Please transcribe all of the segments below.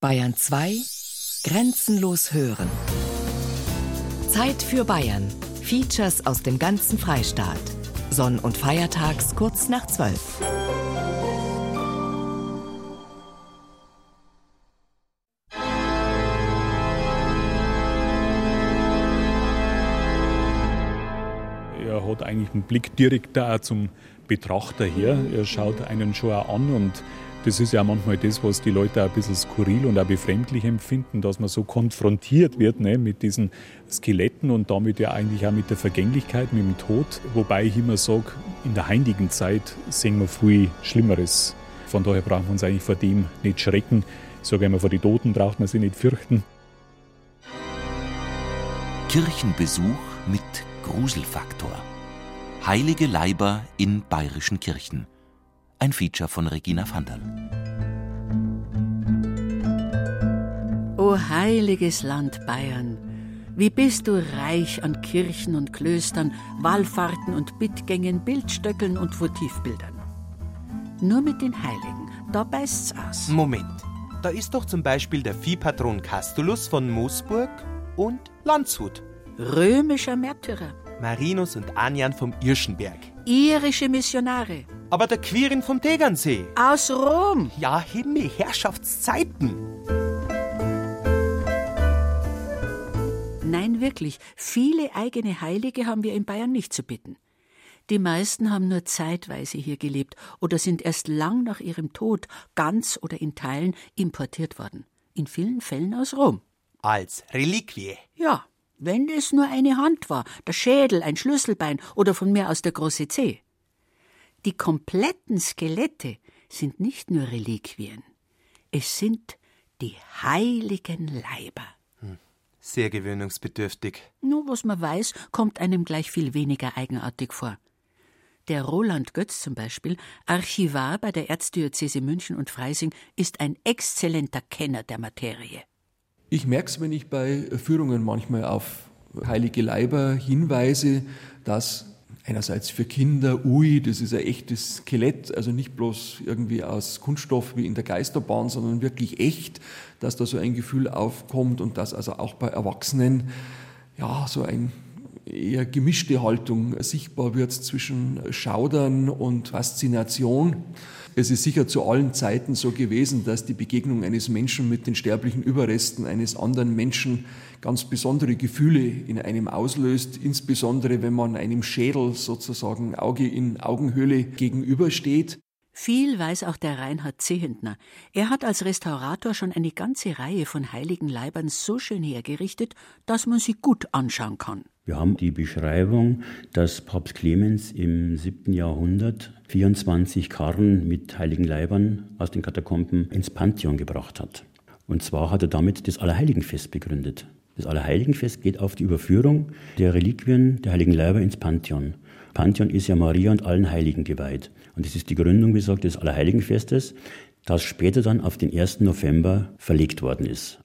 Bayern 2 Grenzenlos hören. Zeit für Bayern. Features aus dem ganzen Freistaat. Sonn- und Feiertags kurz nach 12. Er hat eigentlich einen Blick direkt da zum Betrachter her. Er schaut einen schon an und das ist ja manchmal das, was die Leute ein bisschen skurril und auch befremdlich empfinden, dass man so konfrontiert wird ne, mit diesen Skeletten und damit ja eigentlich auch mit der Vergänglichkeit, mit dem Tod. Wobei ich immer sage, in der heiligen Zeit sehen wir viel Schlimmeres. Von daher brauchen wir uns eigentlich vor dem nicht schrecken. Ich sage immer, vor den Toten braucht man sich nicht fürchten. Kirchenbesuch mit Gruselfaktor. Heilige Leiber in bayerischen Kirchen. Ein Feature von Regina Vandal. O heiliges Land Bayern, wie bist du reich an Kirchen und Klöstern, Wallfahrten und Bittgängen, Bildstöckeln und Votivbildern. Nur mit den Heiligen, da beißt's aus. Moment, da ist doch zum Beispiel der Viehpatron Castulus von Moosburg und Landshut. Römischer Märtyrer, Marinus und Anjan vom Irschenberg. irische Missionare, Aber der Quirin vom Tegernsee. aus Rom, Ja, Himmel, Herrschaftszeiten. Nein, wirklich, viele eigene Heilige haben wir in Bayern nicht zu bitten. Die meisten haben nur zeitweise hier gelebt oder sind erst lang nach ihrem Tod ganz oder in Teilen importiert worden. In vielen Fällen aus Rom. Als Reliquie. Ja, wenn es nur eine Hand war, der Schädel, ein Schlüsselbein oder von mir aus der große Zeh. Die kompletten Skelette sind nicht nur Reliquien, es sind die heiligen Leiber. Sehr gewöhnungsbedürftig. Nur was man weiß, kommt einem gleich viel weniger eigenartig vor. Der Roland Götz zum Beispiel, Archivar bei der Erzdiözese München und Freising, ist ein exzellenter Kenner der Materie. Ich merke es, wenn ich bei Führungen manchmal auf heilige Leiber hinweise, dass einerseits für Kinder, ui, das ist ein echtes Skelett, also nicht bloß irgendwie aus Kunststoff wie in der Geisterbahn, sondern wirklich echt, dass da so ein Gefühl aufkommt und dass also auch bei Erwachsenen ja so ein eher gemischte Haltung sichtbar wird zwischen Schaudern und Faszination. Es ist sicher zu allen Zeiten so gewesen, dass die Begegnung eines Menschen mit den sterblichen Überresten eines anderen Menschen ganz besondere Gefühle in einem auslöst, insbesondere wenn man einem Schädel sozusagen Auge in Augenhöhle gegenübersteht. Viel weiß auch der Reinhard Zehentner. Er hat als Restaurator schon eine ganze Reihe von heiligen Leibern so schön hergerichtet, dass man sie gut anschauen kann. Wir haben die Beschreibung, dass Papst Clemens im 7. Jahrhundert 24 Karren mit heiligen Leibern aus den Katakomben ins Pantheon gebracht hat. Und zwar hat er damit das Allerheiligenfest begründet. Das Allerheiligenfest geht auf die Überführung der Reliquien der heiligen Leiber ins Pantheon. Pantheon ist ja Maria und allen Heiligen geweiht. Und das ist die Gründung, wie gesagt, des Allerheiligenfestes, das später dann auf den 1. November verlegt worden ist.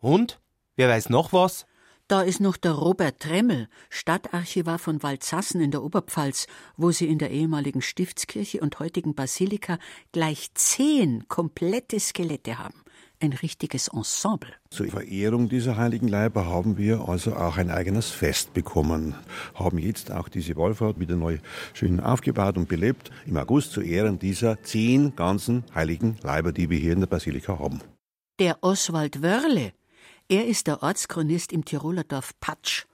Und? Wer weiß noch was? Da ist noch der Robert Tremmel, Stadtarchivar von Waldsassen in der Oberpfalz, wo sie in der ehemaligen Stiftskirche und heutigen Basilika gleich zehn komplette Skelette haben. Ein richtiges Ensemble. Zur Verehrung dieser heiligen Leiber haben wir also auch ein eigenes Fest bekommen. Haben jetzt auch diese Wallfahrt wieder neu schön aufgebaut und belebt. Im August zu Ehren dieser zehn ganzen heiligen Leiber, die wir hier in der Basilika haben. Der Oswald Wörle, er ist der Ortschronist im Tiroler Dorf Patsch.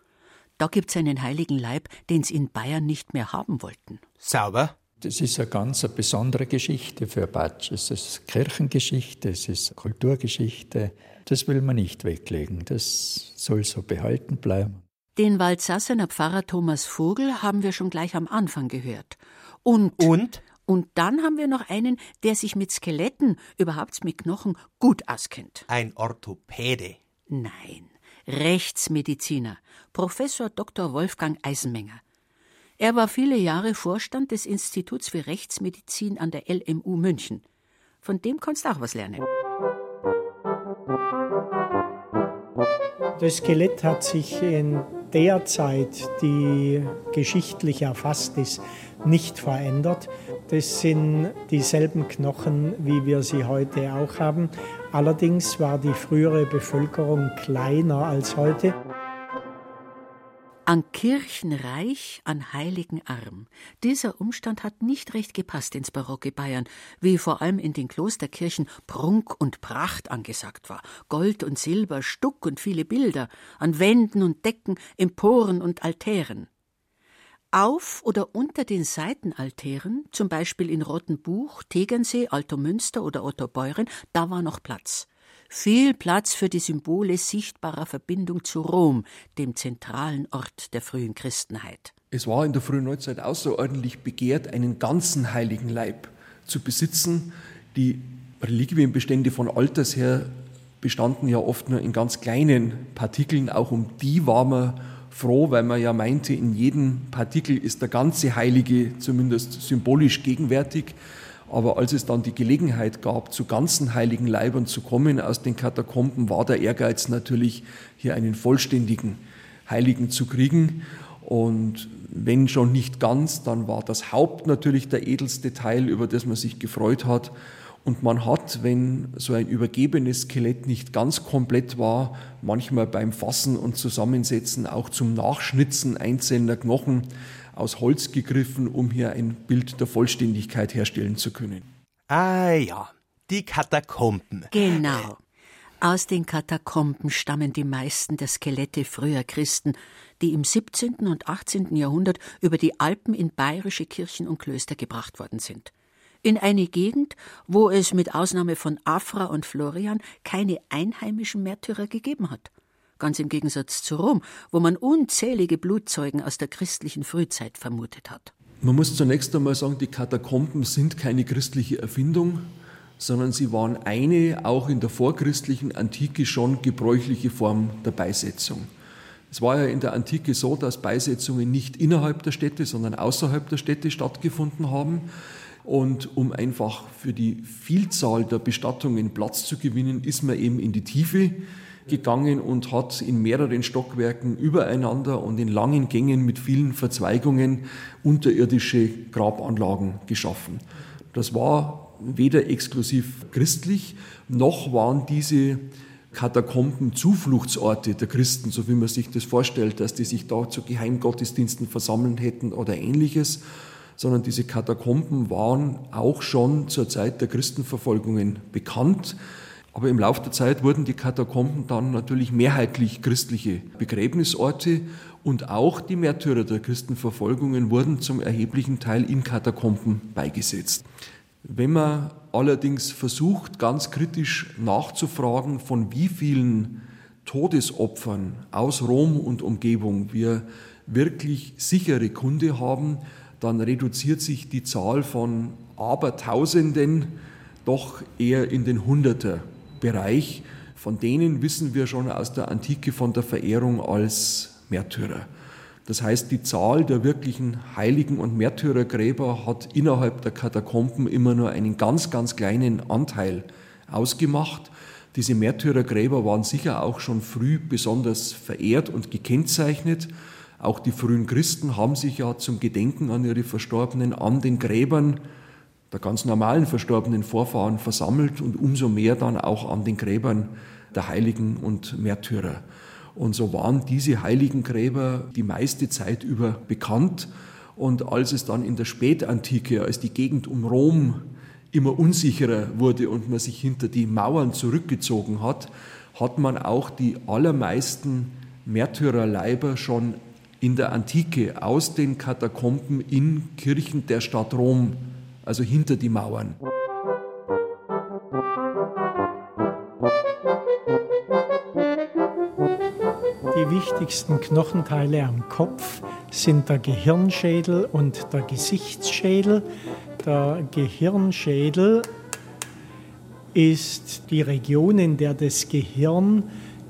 Da gibt's einen heiligen Leib, den's in Bayern nicht mehr haben wollten. Sauber? Das ist eine ganz besondere Geschichte für Batsch. Es ist Kirchengeschichte, es ist Kulturgeschichte. Das will man nicht weglegen. Das soll so behalten bleiben. Den Waldsassener Pfarrer Thomas Vogel haben wir schon gleich am Anfang gehört. Und, Und? und dann haben wir noch einen, der sich mit Skeletten, überhaupt mit Knochen, gut auskennt. Ein Orthopäde. Nein, Rechtsmediziner, Professor Dr. Wolfgang Eisenmenger. Er war viele Jahre Vorstand des Instituts für Rechtsmedizin an der LMU München. Von dem kannst du auch was lernen. Das Skelett hat sich in der Zeit, die geschichtlich erfasst ist, nicht verändert. Das sind dieselben Knochen, wie wir sie heute auch haben. Allerdings war die frühere Bevölkerung kleiner als heute. An Kirchenreich, an heiligen Arm. Dieser Umstand hat nicht recht gepasst ins barocke Bayern, wie vor allem in den Klosterkirchen Prunk und Pracht angesagt war. Gold und Silber, Stuck und viele Bilder, an Wänden und Decken, Emporen und Altären. Auf oder unter den Seitenaltären, zum Beispiel in Rottenbuch, Tegernsee, Alto Münster oder Ottobeuren, da war noch Platz viel Platz für die Symbole sichtbarer Verbindung zu Rom, dem zentralen Ort der frühen Christenheit. Es war in der frühen Neuzeit außerordentlich begehrt, einen ganzen heiligen Leib zu besitzen. Die Reliquienbestände von Alters her bestanden ja oft nur in ganz kleinen Partikeln. Auch um die war man froh, weil man ja meinte, in jedem Partikel ist der ganze Heilige zumindest symbolisch gegenwärtig. Aber als es dann die Gelegenheit gab, zu ganzen heiligen Leibern zu kommen aus den Katakomben, war der Ehrgeiz natürlich, hier einen vollständigen Heiligen zu kriegen. Und wenn schon nicht ganz, dann war das Haupt natürlich der edelste Teil, über das man sich gefreut hat. Und man hat, wenn so ein übergebenes Skelett nicht ganz komplett war, manchmal beim Fassen und Zusammensetzen auch zum Nachschnitzen einzelner Knochen aus Holz gegriffen, um hier ein Bild der Vollständigkeit herstellen zu können. Ah ja, die Katakomben. Genau. Aus den Katakomben stammen die meisten der Skelette früher Christen, die im 17. und 18. Jahrhundert über die Alpen in bayerische Kirchen und Klöster gebracht worden sind. In eine Gegend, wo es mit Ausnahme von Afra und Florian keine einheimischen Märtyrer gegeben hat ganz im Gegensatz zu Rom, wo man unzählige Blutzeugen aus der christlichen Frühzeit vermutet hat. Man muss zunächst einmal sagen, die Katakomben sind keine christliche Erfindung, sondern sie waren eine auch in der vorchristlichen Antike schon gebräuchliche Form der Beisetzung. Es war ja in der Antike so, dass Beisetzungen nicht innerhalb der Städte, sondern außerhalb der Städte stattgefunden haben. Und um einfach für die Vielzahl der Bestattungen Platz zu gewinnen, ist man eben in die Tiefe gegangen und hat in mehreren Stockwerken übereinander und in langen Gängen mit vielen Verzweigungen unterirdische Grabanlagen geschaffen. Das war weder exklusiv christlich, noch waren diese Katakomben Zufluchtsorte der Christen, so wie man sich das vorstellt, dass die sich da zu Geheimgottesdiensten versammeln hätten oder ähnliches, sondern diese Katakomben waren auch schon zur Zeit der Christenverfolgungen bekannt. Aber im Laufe der Zeit wurden die Katakomben dann natürlich mehrheitlich christliche Begräbnisorte und auch die Märtyrer der Christenverfolgungen wurden zum erheblichen Teil in Katakomben beigesetzt. Wenn man allerdings versucht, ganz kritisch nachzufragen, von wie vielen Todesopfern aus Rom und Umgebung wir wirklich sichere Kunde haben, dann reduziert sich die Zahl von Abertausenden doch eher in den Hunderter Bereich, von denen wissen wir schon aus der Antike von der Verehrung als Märtyrer. Das heißt, die Zahl der wirklichen Heiligen und Märtyrergräber hat innerhalb der Katakomben immer nur einen ganz, ganz kleinen Anteil ausgemacht. Diese Märtyrergräber waren sicher auch schon früh besonders verehrt und gekennzeichnet. Auch die frühen Christen haben sich ja zum Gedenken an ihre Verstorbenen an den Gräbern der ganz normalen verstorbenen Vorfahren versammelt und umso mehr dann auch an den Gräbern der Heiligen und Märtyrer. Und so waren diese heiligen Gräber die meiste Zeit über bekannt. Und als es dann in der Spätantike, als die Gegend um Rom immer unsicherer wurde und man sich hinter die Mauern zurückgezogen hat, hat man auch die allermeisten Märtyrerleiber schon in der Antike aus den Katakomben in Kirchen der Stadt Rom also hinter die Mauern. Die wichtigsten Knochenteile am Kopf sind der Gehirnschädel und der Gesichtsschädel. Der Gehirnschädel ist die Region, in der das Gehirn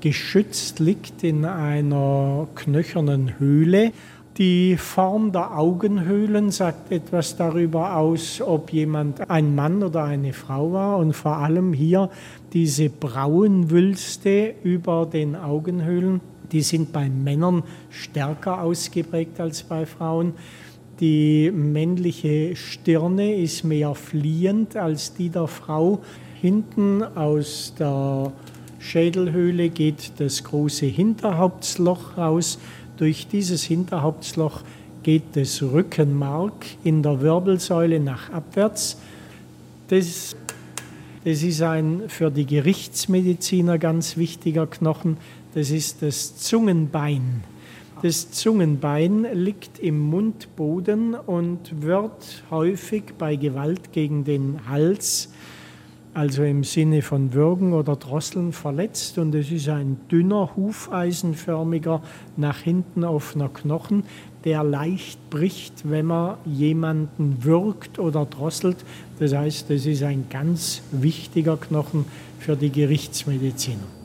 geschützt liegt in einer knöchernen Höhle die Form der Augenhöhlen sagt etwas darüber aus, ob jemand ein Mann oder eine Frau war und vor allem hier diese Brauenwülste über den Augenhöhlen, die sind bei Männern stärker ausgeprägt als bei Frauen. Die männliche Stirne ist mehr fliehend als die der Frau. Hinten aus der Schädelhöhle geht das große Hinterhauptsloch raus. Durch dieses Hinterhauptsloch geht das Rückenmark in der Wirbelsäule nach abwärts. Das, das ist ein für die Gerichtsmediziner ganz wichtiger Knochen. Das ist das Zungenbein. Das Zungenbein liegt im Mundboden und wird häufig bei Gewalt gegen den Hals, also im Sinne von Würgen oder Drosseln, verletzt. Und es ist ein dünner, hufeisenförmiger, nach hinten offener Knochen, der leicht bricht, wenn man jemanden würgt oder drosselt. Das heißt, es ist ein ganz wichtiger Knochen für die Gerichtsmediziner.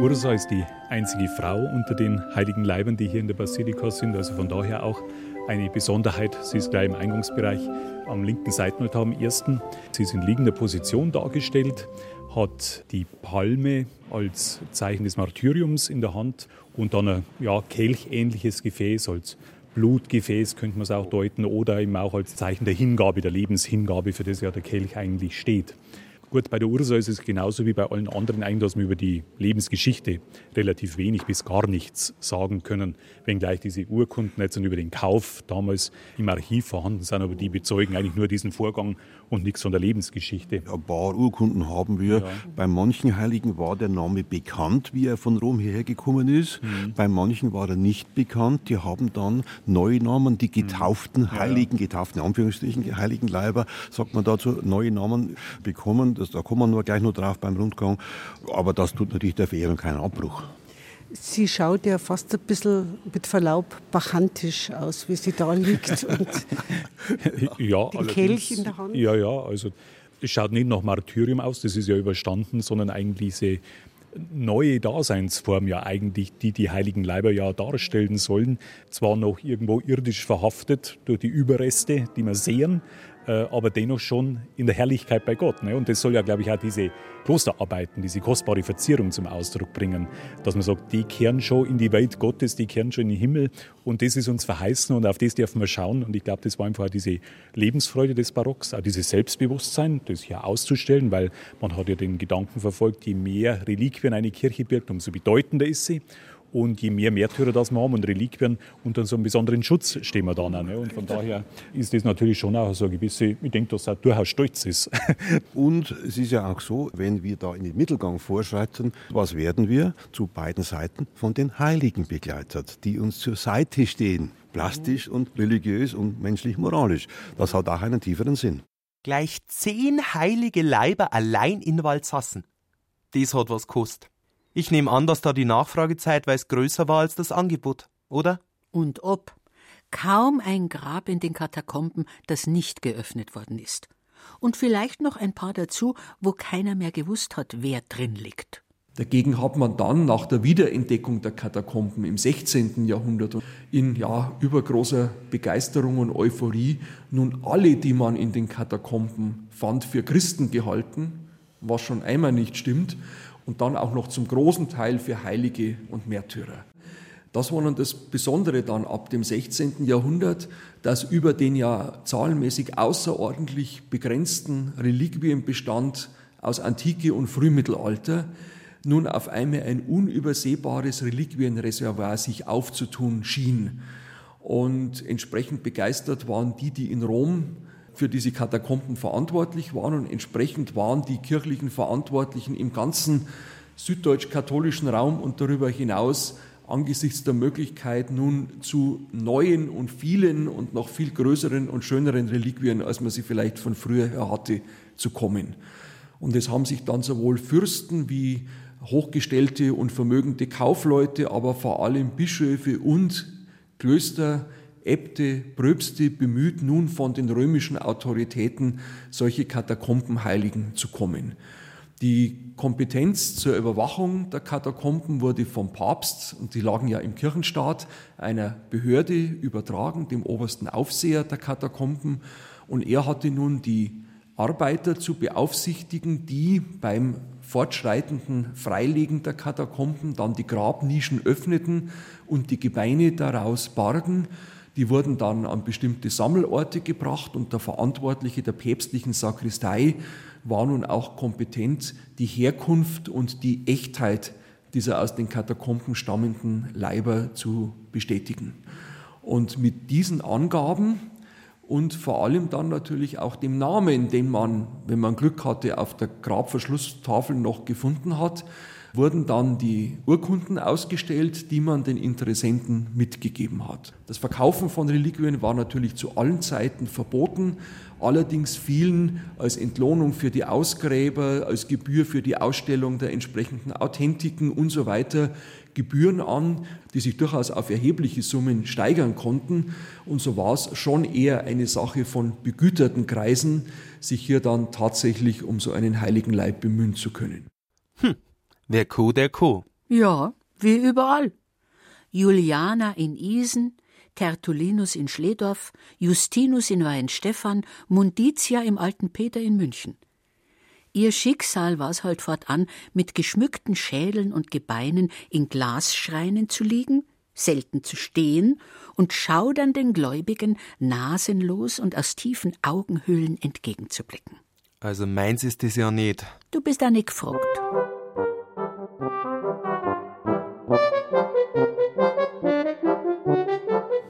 Ursa ist die einzige Frau unter den heiligen Leibern, die hier in der Basilika sind. Also von daher auch eine Besonderheit. Sie ist gleich im Eingangsbereich am linken Seitenaltar am ersten. Sie ist in liegender Position dargestellt, hat die Palme als Zeichen des Martyriums in der Hand und dann ein ja, kelchähnliches Gefäß als Blutgefäß könnte man es auch deuten oder eben auch als Zeichen der Hingabe, der Lebenshingabe, für das ja der Kelch eigentlich steht. Gut, bei der Ursa ist es genauso wie bei allen anderen eigentlich, dass wir über die Lebensgeschichte relativ wenig bis gar nichts sagen können, wenngleich diese Urkunden jetzt über den Kauf damals im Archiv vorhanden sind, aber die bezeugen eigentlich nur diesen Vorgang und nichts von der Lebensgeschichte. Ein paar Urkunden haben wir. Ja. Bei manchen Heiligen war der Name bekannt, wie er von Rom hierher gekommen ist. Mhm. Bei manchen war er nicht bekannt. Die haben dann neue Namen, die getauften mhm. Heiligen, ja. getauften Anführungsstrichen, Heiligen Leiber, sagt man dazu, neue Namen bekommen. Das, da kommen wir nur gleich noch drauf beim Rundgang. Aber das tut natürlich der Verehrung keinen Abbruch. Sie schaut ja fast ein bisschen mit Verlaub bachantisch aus, wie sie da liegt und ja, den Kelch in der Hand. Ja, ja, also es schaut nicht nach Martyrium aus, das ist ja überstanden, sondern eigentlich diese neue Daseinsform ja eigentlich, die die heiligen Leiber ja darstellen sollen, zwar noch irgendwo irdisch verhaftet durch die Überreste, die wir sehen, aber dennoch schon in der Herrlichkeit bei Gott. Ne? Und das soll ja, glaube ich, auch diese Klosterarbeiten, diese kostbare Verzierung zum Ausdruck bringen, dass man sagt, die kehren schon in die Welt Gottes, die kehren schon in den Himmel und das ist uns verheißen und auf das dürfen wir schauen. Und ich glaube, das war einfach diese Lebensfreude des Barocks, auch dieses Selbstbewusstsein, das hier auszustellen, weil man hat ja den Gedanken verfolgt, je mehr Reliquien eine Kirche birgt, umso bedeutender ist sie. Und je mehr Märtyrer das wir haben und Reliquien, unter so einem besonderen Schutz stehen wir dann auch. Ne? Und von daher ist das natürlich schon auch so eine gewisse, ich denke, dass er durchaus stolz ist. Und es ist ja auch so, wenn wir da in den Mittelgang vorschreiten, was werden wir? Zu beiden Seiten von den Heiligen begleitet, die uns zur Seite stehen. Plastisch und religiös und menschlich-moralisch. Das hat auch einen tieferen Sinn. Gleich zehn heilige Leiber allein in Walsassen. Das hat was gekostet. Ich nehme an, dass da die Nachfragezeit weiß größer war als das Angebot, oder? Und ob. Kaum ein Grab in den Katakomben, das nicht geöffnet worden ist. Und vielleicht noch ein paar dazu, wo keiner mehr gewusst hat, wer drin liegt. Dagegen hat man dann nach der Wiederentdeckung der Katakomben im 16. Jahrhundert in ja, übergroßer Begeisterung und Euphorie nun alle, die man in den Katakomben fand, für Christen gehalten, was schon einmal nicht stimmt und dann auch noch zum großen Teil für Heilige und Märtyrer. Das war dann das Besondere dann ab dem 16. Jahrhundert, dass über den ja zahlenmäßig außerordentlich begrenzten Reliquienbestand aus Antike und Frühmittelalter nun auf einmal ein unübersehbares Reliquienreservoir sich aufzutun schien. Und entsprechend begeistert waren die, die in Rom für diese Katakomben verantwortlich waren und entsprechend waren die kirchlichen Verantwortlichen im ganzen süddeutsch-katholischen Raum und darüber hinaus angesichts der Möglichkeit nun zu neuen und vielen und noch viel größeren und schöneren Reliquien, als man sie vielleicht von früher her hatte, zu kommen. Und es haben sich dann sowohl Fürsten wie hochgestellte und vermögende Kaufleute, aber vor allem Bischöfe und Klöster Äbte, Pröbste bemüht, nun von den römischen Autoritäten solche Katakombenheiligen zu kommen. Die Kompetenz zur Überwachung der Katakomben wurde vom Papst, und die lagen ja im Kirchenstaat, einer Behörde übertragen, dem obersten Aufseher der Katakomben. Und er hatte nun die Arbeiter zu beaufsichtigen, die beim fortschreitenden Freilegen der Katakomben dann die Grabnischen öffneten und die Gebeine daraus bargen. Die wurden dann an bestimmte Sammelorte gebracht und der Verantwortliche der päpstlichen Sakristei war nun auch kompetent, die Herkunft und die Echtheit dieser aus den Katakomben stammenden Leiber zu bestätigen. Und mit diesen Angaben und vor allem dann natürlich auch dem Namen, den man, wenn man Glück hatte, auf der Grabverschlusstafel noch gefunden hat, wurden dann die Urkunden ausgestellt, die man den Interessenten mitgegeben hat. Das Verkaufen von Reliquien war natürlich zu allen Zeiten verboten, allerdings fielen als Entlohnung für die Ausgräber, als Gebühr für die Ausstellung der entsprechenden Authentiken und so weiter Gebühren an, die sich durchaus auf erhebliche Summen steigern konnten. Und so war es schon eher eine Sache von begüterten Kreisen, sich hier dann tatsächlich um so einen heiligen Leib bemühen zu können. Hm, wer Co, der Co. Ja, wie überall. Juliana in Isen, Tertullinus in Schledorf, Justinus in Weihenstephan, Munditia im Alten Peter in München. Ihr Schicksal war es halt fortan, mit geschmückten Schädeln und Gebeinen in Glasschreinen zu liegen, selten zu stehen und schaudernden Gläubigen nasenlos und aus tiefen Augenhöhlen entgegenzublicken. Also meins ist es ja nicht. Du bist auch nicht gefragt.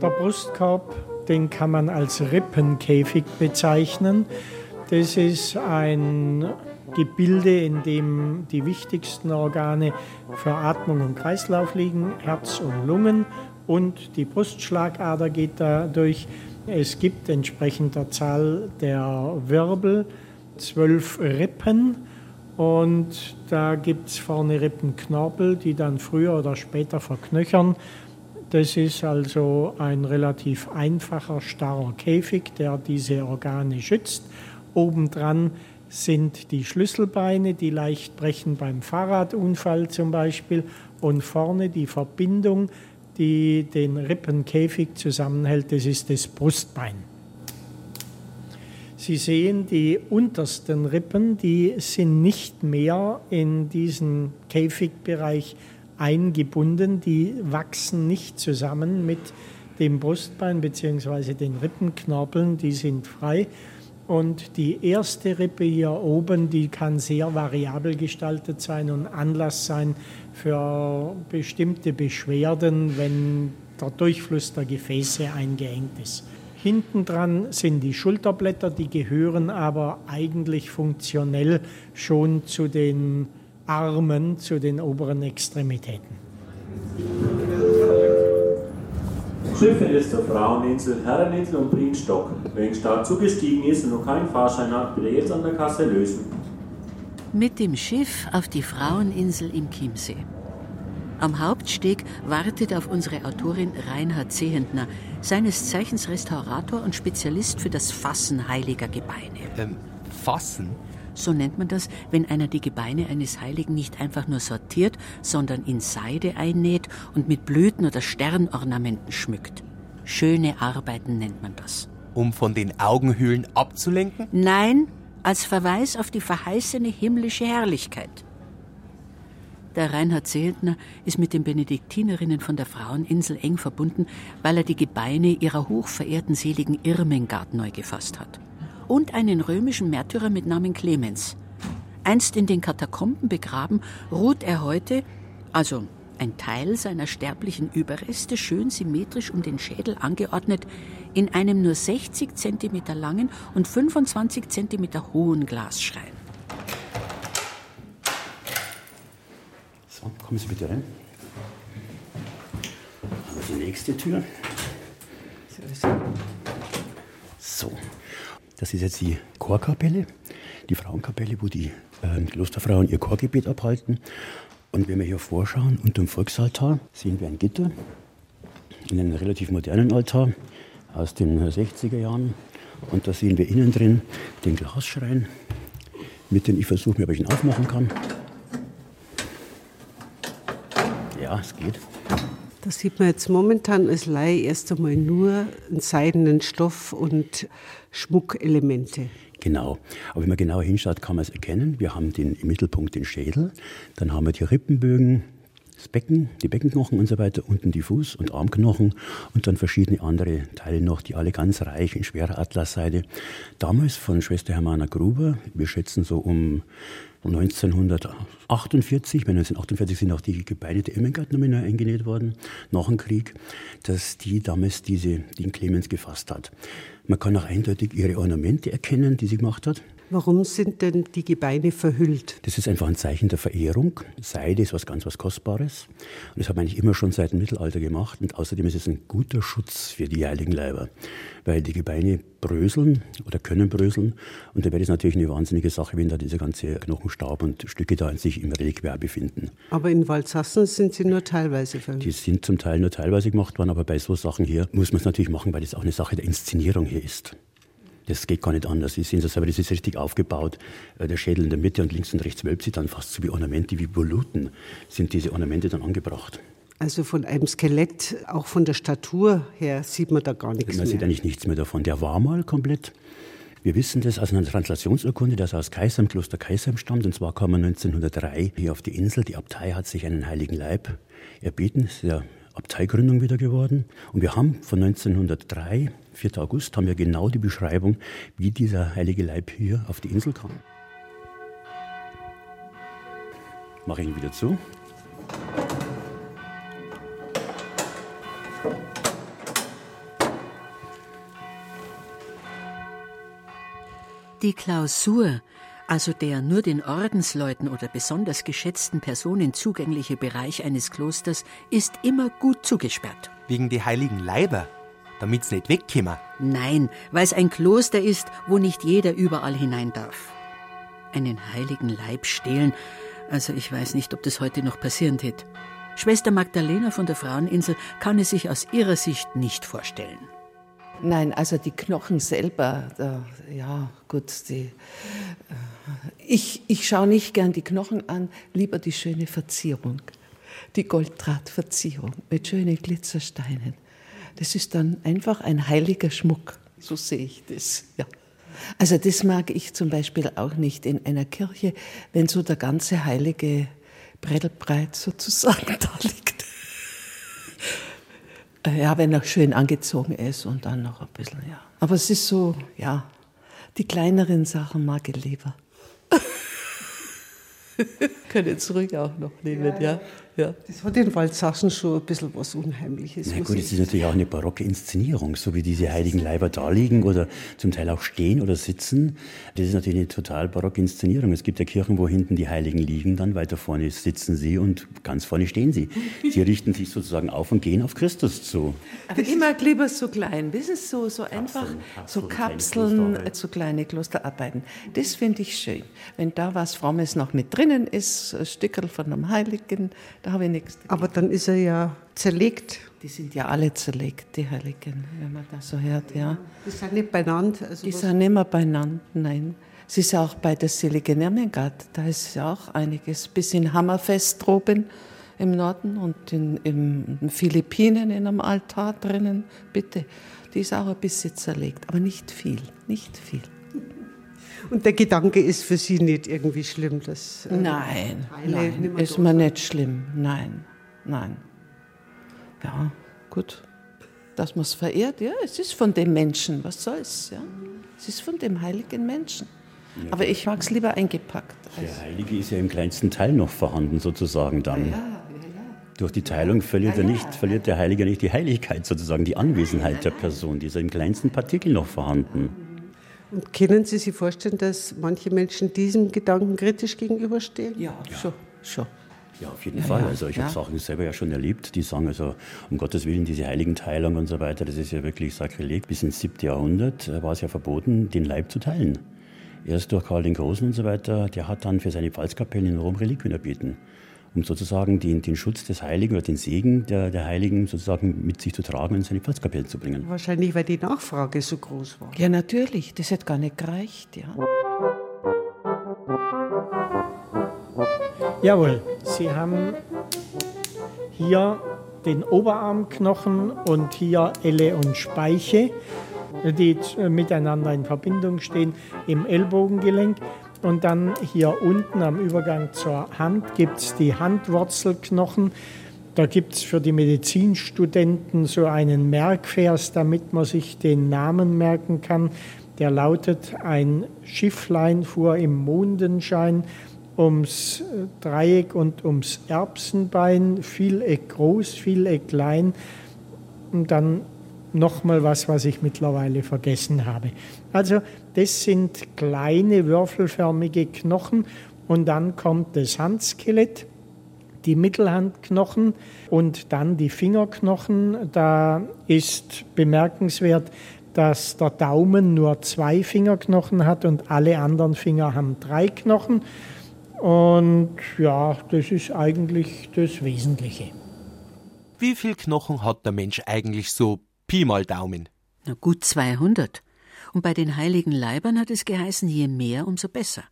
Der Brustkorb, den kann man als Rippenkäfig bezeichnen. Das ist ein Gebilde, in dem die wichtigsten Organe für Atmung und Kreislauf liegen, Herz und Lungen und die Brustschlagader geht da durch. Es gibt entsprechend der Zahl der Wirbel zwölf Rippen und da gibt es vorne Rippenknorpel, die dann früher oder später verknöchern. Das ist also ein relativ einfacher, starrer Käfig, der diese Organe schützt. Obendran sind die Schlüsselbeine, die leicht brechen beim Fahrradunfall zum Beispiel, und vorne die Verbindung, die den Rippenkäfig zusammenhält, das ist das Brustbein. Sie sehen, die untersten Rippen, die sind nicht mehr in diesen Käfigbereich eingebunden, die wachsen nicht zusammen mit dem Brustbein bzw. den Rippenknorpeln, die sind frei. Und die erste Rippe hier oben, die kann sehr variabel gestaltet sein und Anlass sein für bestimmte Beschwerden, wenn der Durchfluss der Gefäße eingeengt ist. Hinten dran sind die Schulterblätter, die gehören aber eigentlich funktionell schon zu den Armen, zu den oberen Extremitäten. Schiffe ist zur Fraueninsel, Herreninsel und Prienstock. Wer stark zugestiegen ist und noch keinen Fahrschein hat, bitte jetzt an der Kasse lösen. Mit dem Schiff auf die Fraueninsel im Chiemsee. Am Hauptsteg wartet auf unsere Autorin Reinhard Zehentner, seines Zeichens Restaurator und Spezialist für das Fassen heiliger Gebeine. Ähm, Fassen? So nennt man das, wenn einer die Gebeine eines Heiligen nicht einfach nur sortiert, sondern in Seide einnäht und mit Blüten oder Sternornamenten schmückt. Schöne Arbeiten nennt man das. Um von den Augenhöhlen abzulenken? Nein, als Verweis auf die verheißene himmlische Herrlichkeit. Der Reinhard Seeltner ist mit den Benediktinerinnen von der Fraueninsel eng verbunden, weil er die Gebeine ihrer hochverehrten seligen Irmengard neu gefasst hat und einen römischen Märtyrer mit Namen Clemens. Einst in den Katakomben begraben, ruht er heute, also ein Teil seiner sterblichen Überreste, schön symmetrisch um den Schädel angeordnet, in einem nur 60 cm langen und 25 cm hohen Glasschrein. So, kommen Sie bitte rein. die nächste Tür. So, das ist jetzt die Chorkapelle, die Frauenkapelle, wo die äh, Klosterfrauen ihr Chorgebet abhalten. Und wenn wir hier vorschauen, unter dem Volksaltar sehen wir ein Gitter in einem relativ modernen Altar aus den 60er Jahren. Und da sehen wir innen drin den Glasschrein, mit dem ich versuche, mir, ob ich ihn aufmachen kann. Ja, es geht. Das sieht man jetzt momentan als Laie erst einmal nur einen seidenen Stoff und Schmuckelemente. Genau. Aber wenn man genauer hinschaut, kann man es erkennen. Wir haben den, im Mittelpunkt den Schädel, dann haben wir die Rippenbögen, das Becken, die Beckenknochen und so weiter, unten die Fuß- und Armknochen und dann verschiedene andere Teile noch, die alle ganz reich in schwerer Atlasseide. Damals von Schwester Hermana Gruber, wir schätzen so um 1948, bei 1948 sind auch die Gebeine der Irmengard nochmal neu eingenäht worden, nach dem Krieg, dass die damals diese, den Clemens gefasst hat. Man kann auch eindeutig ihre Ornamente erkennen, die sie gemacht hat. Warum sind denn die Gebeine verhüllt? Das ist einfach ein Zeichen der Verehrung. Seide ist was ganz was Kostbares. Und das hat man eigentlich immer schon seit dem Mittelalter gemacht. Und außerdem ist es ein guter Schutz für die heiligen Leiber. Weil die Gebeine bröseln oder können bröseln. Und da wäre es natürlich eine wahnsinnige Sache, wenn da dieser ganze Knochenstaub und Stücke da in sich im Reliquar befinden. Aber in Walsassen sind sie nur teilweise verhüllt. Die sind zum Teil nur teilweise gemacht worden, aber bei so Sachen hier muss man es natürlich machen, weil das auch eine Sache der Inszenierung hier ist. Das geht gar nicht anders. Sie sehen das aber, das ist richtig aufgebaut. Äh, der Schädel in der Mitte und links und rechts wölbt sich dann fast so wie Ornamente, wie Voluten sind diese Ornamente dann angebracht. Also von einem Skelett, auch von der Statur her, sieht man da gar nichts man mehr. Man sieht eigentlich nichts mehr davon. Der war mal komplett. Wir wissen das aus einer Translationsurkunde, dass er aus Kaisheim, Kloster Kaisheim stammt. Und zwar kam er 1903 hier auf die Insel. Die Abtei hat sich einen heiligen Leib erbeten. Ja Abteigründung wieder geworden. Und wir haben von 1903 4. August haben wir genau die Beschreibung, wie dieser heilige Leib hier auf die Insel kam. Mache ich ihn wieder zu. Die Klausur, also der nur den Ordensleuten oder besonders geschätzten Personen zugängliche Bereich eines Klosters, ist immer gut zugesperrt. Wegen die heiligen Leiber damit's nicht wegkommen? Nein, weil es ein Kloster ist, wo nicht jeder überall hinein darf. Einen heiligen Leib stehlen, also ich weiß nicht, ob das heute noch passieren wird. Schwester Magdalena von der Fraueninsel kann es sich aus ihrer Sicht nicht vorstellen. Nein, also die Knochen selber, da, ja gut, die, äh, ich, ich schaue nicht gern die Knochen an, lieber die schöne Verzierung, die Golddrahtverzierung mit schönen Glitzersteinen. Das ist dann einfach ein heiliger Schmuck. So sehe ich das. Ja. Also das mag ich zum Beispiel auch nicht in einer Kirche, wenn so der ganze heilige Brettelbreit sozusagen da liegt. Äh, ja, wenn er schön angezogen ist und dann noch ein bisschen, ja. Aber es ist so, ja, die kleineren Sachen mag ich lieber. Können zurück auch noch nehmen, ja. ja. Ja. Das hat in Waldsassen schon ein bisschen was Unheimliches. Na gut, es ist natürlich auch eine barocke Inszenierung, so wie diese heiligen Leiber da liegen oder zum Teil auch stehen oder sitzen. Das ist natürlich eine total barocke Inszenierung. Es gibt ja Kirchen, wo hinten die Heiligen liegen, dann weiter vorne sitzen sie und ganz vorne stehen sie. Sie richten sich sozusagen auf und gehen auf Christus zu. Aber ich mag lieber so klein, das ist so, so einfach, Kapseln, so Kapseln, kleine so kleine Klosterarbeiten. Das finde ich schön. Wenn da was Frommes noch mit drinnen ist, ein Stückel von einem Heiligen, da habe ich nichts. Dagegen. Aber dann ist er ja zerlegt. Die sind ja alle zerlegt, die Heiligen, wenn man das so hört, ja. Die sind nicht beieinander. Also die sind nicht mehr beieinander, nein. Es ist auch bei der seligen Irmengard, da ist ja auch einiges. Bis in Hammerfest droben im Norden und in, in den Philippinen in einem Altar drinnen, bitte. Die ist auch ein bisschen zerlegt, aber nicht viel, nicht viel. Und der Gedanke ist für Sie nicht irgendwie schlimm, dass. Äh, nein, nein ist mir nicht schlimm. Nein, nein. Ja, gut. Dass man es verehrt, ja, es ist von dem Menschen, was soll's, ja. Es ist von dem heiligen Menschen. Ja, Aber ich mag es lieber eingepackt. Der Heilige ist ja im kleinsten Teil noch vorhanden, sozusagen dann. Ja, ja, ja. Durch die Teilung verliert, er nicht, verliert der Heilige nicht die Heiligkeit, sozusagen die Anwesenheit der Person. Die ist ja im kleinsten Partikel noch vorhanden. Und können Sie sich vorstellen, dass manche Menschen diesem Gedanken kritisch gegenüberstehen? Ja, ja. schon. schon. Ja, auf jeden ja, Fall. Also ich ja. habe Sachen selber ja schon erlebt, die sagen also, um Gottes Willen, diese Heiligenteilung und so weiter, das ist ja wirklich Sakrileg. Bis ins 7. Jahrhundert war es ja verboten, den Leib zu teilen. Erst durch Karl den Großen und so weiter, der hat dann für seine Pfalzkapellen in Rom Reliquien erbeten um sozusagen den, den Schutz des Heiligen oder den Segen der, der Heiligen sozusagen mit sich zu tragen und in seine Pfalzkapelle zu bringen. Wahrscheinlich, weil die Nachfrage so groß war. Ja, natürlich. Das hat gar nicht gereicht, ja. Jawohl, Sie haben hier den Oberarmknochen und hier Elle und Speiche. die miteinander in Verbindung stehen, im Ellbogengelenk. Und dann hier unten am Übergang zur Hand gibt es die Handwurzelknochen. Da gibt es für die Medizinstudenten so einen Merkvers, damit man sich den Namen merken kann. Der lautet, ein Schifflein fuhr im Mondenschein ums Dreieck und ums Erbsenbein, Vieleck groß, Vieleck klein und dann nochmal was, was ich mittlerweile vergessen habe. Also das sind kleine würfelförmige Knochen und dann kommt das Handskelett, die Mittelhandknochen und dann die Fingerknochen. Da ist bemerkenswert, dass der Daumen nur zwei Fingerknochen hat und alle anderen Finger haben drei Knochen. Und ja, das ist eigentlich das Wesentliche. Wie viel Knochen hat der Mensch eigentlich so Pi mal Daumen? Na gut 200. Und bei den heiligen Leibern hat es geheißen, je mehr, umso besser.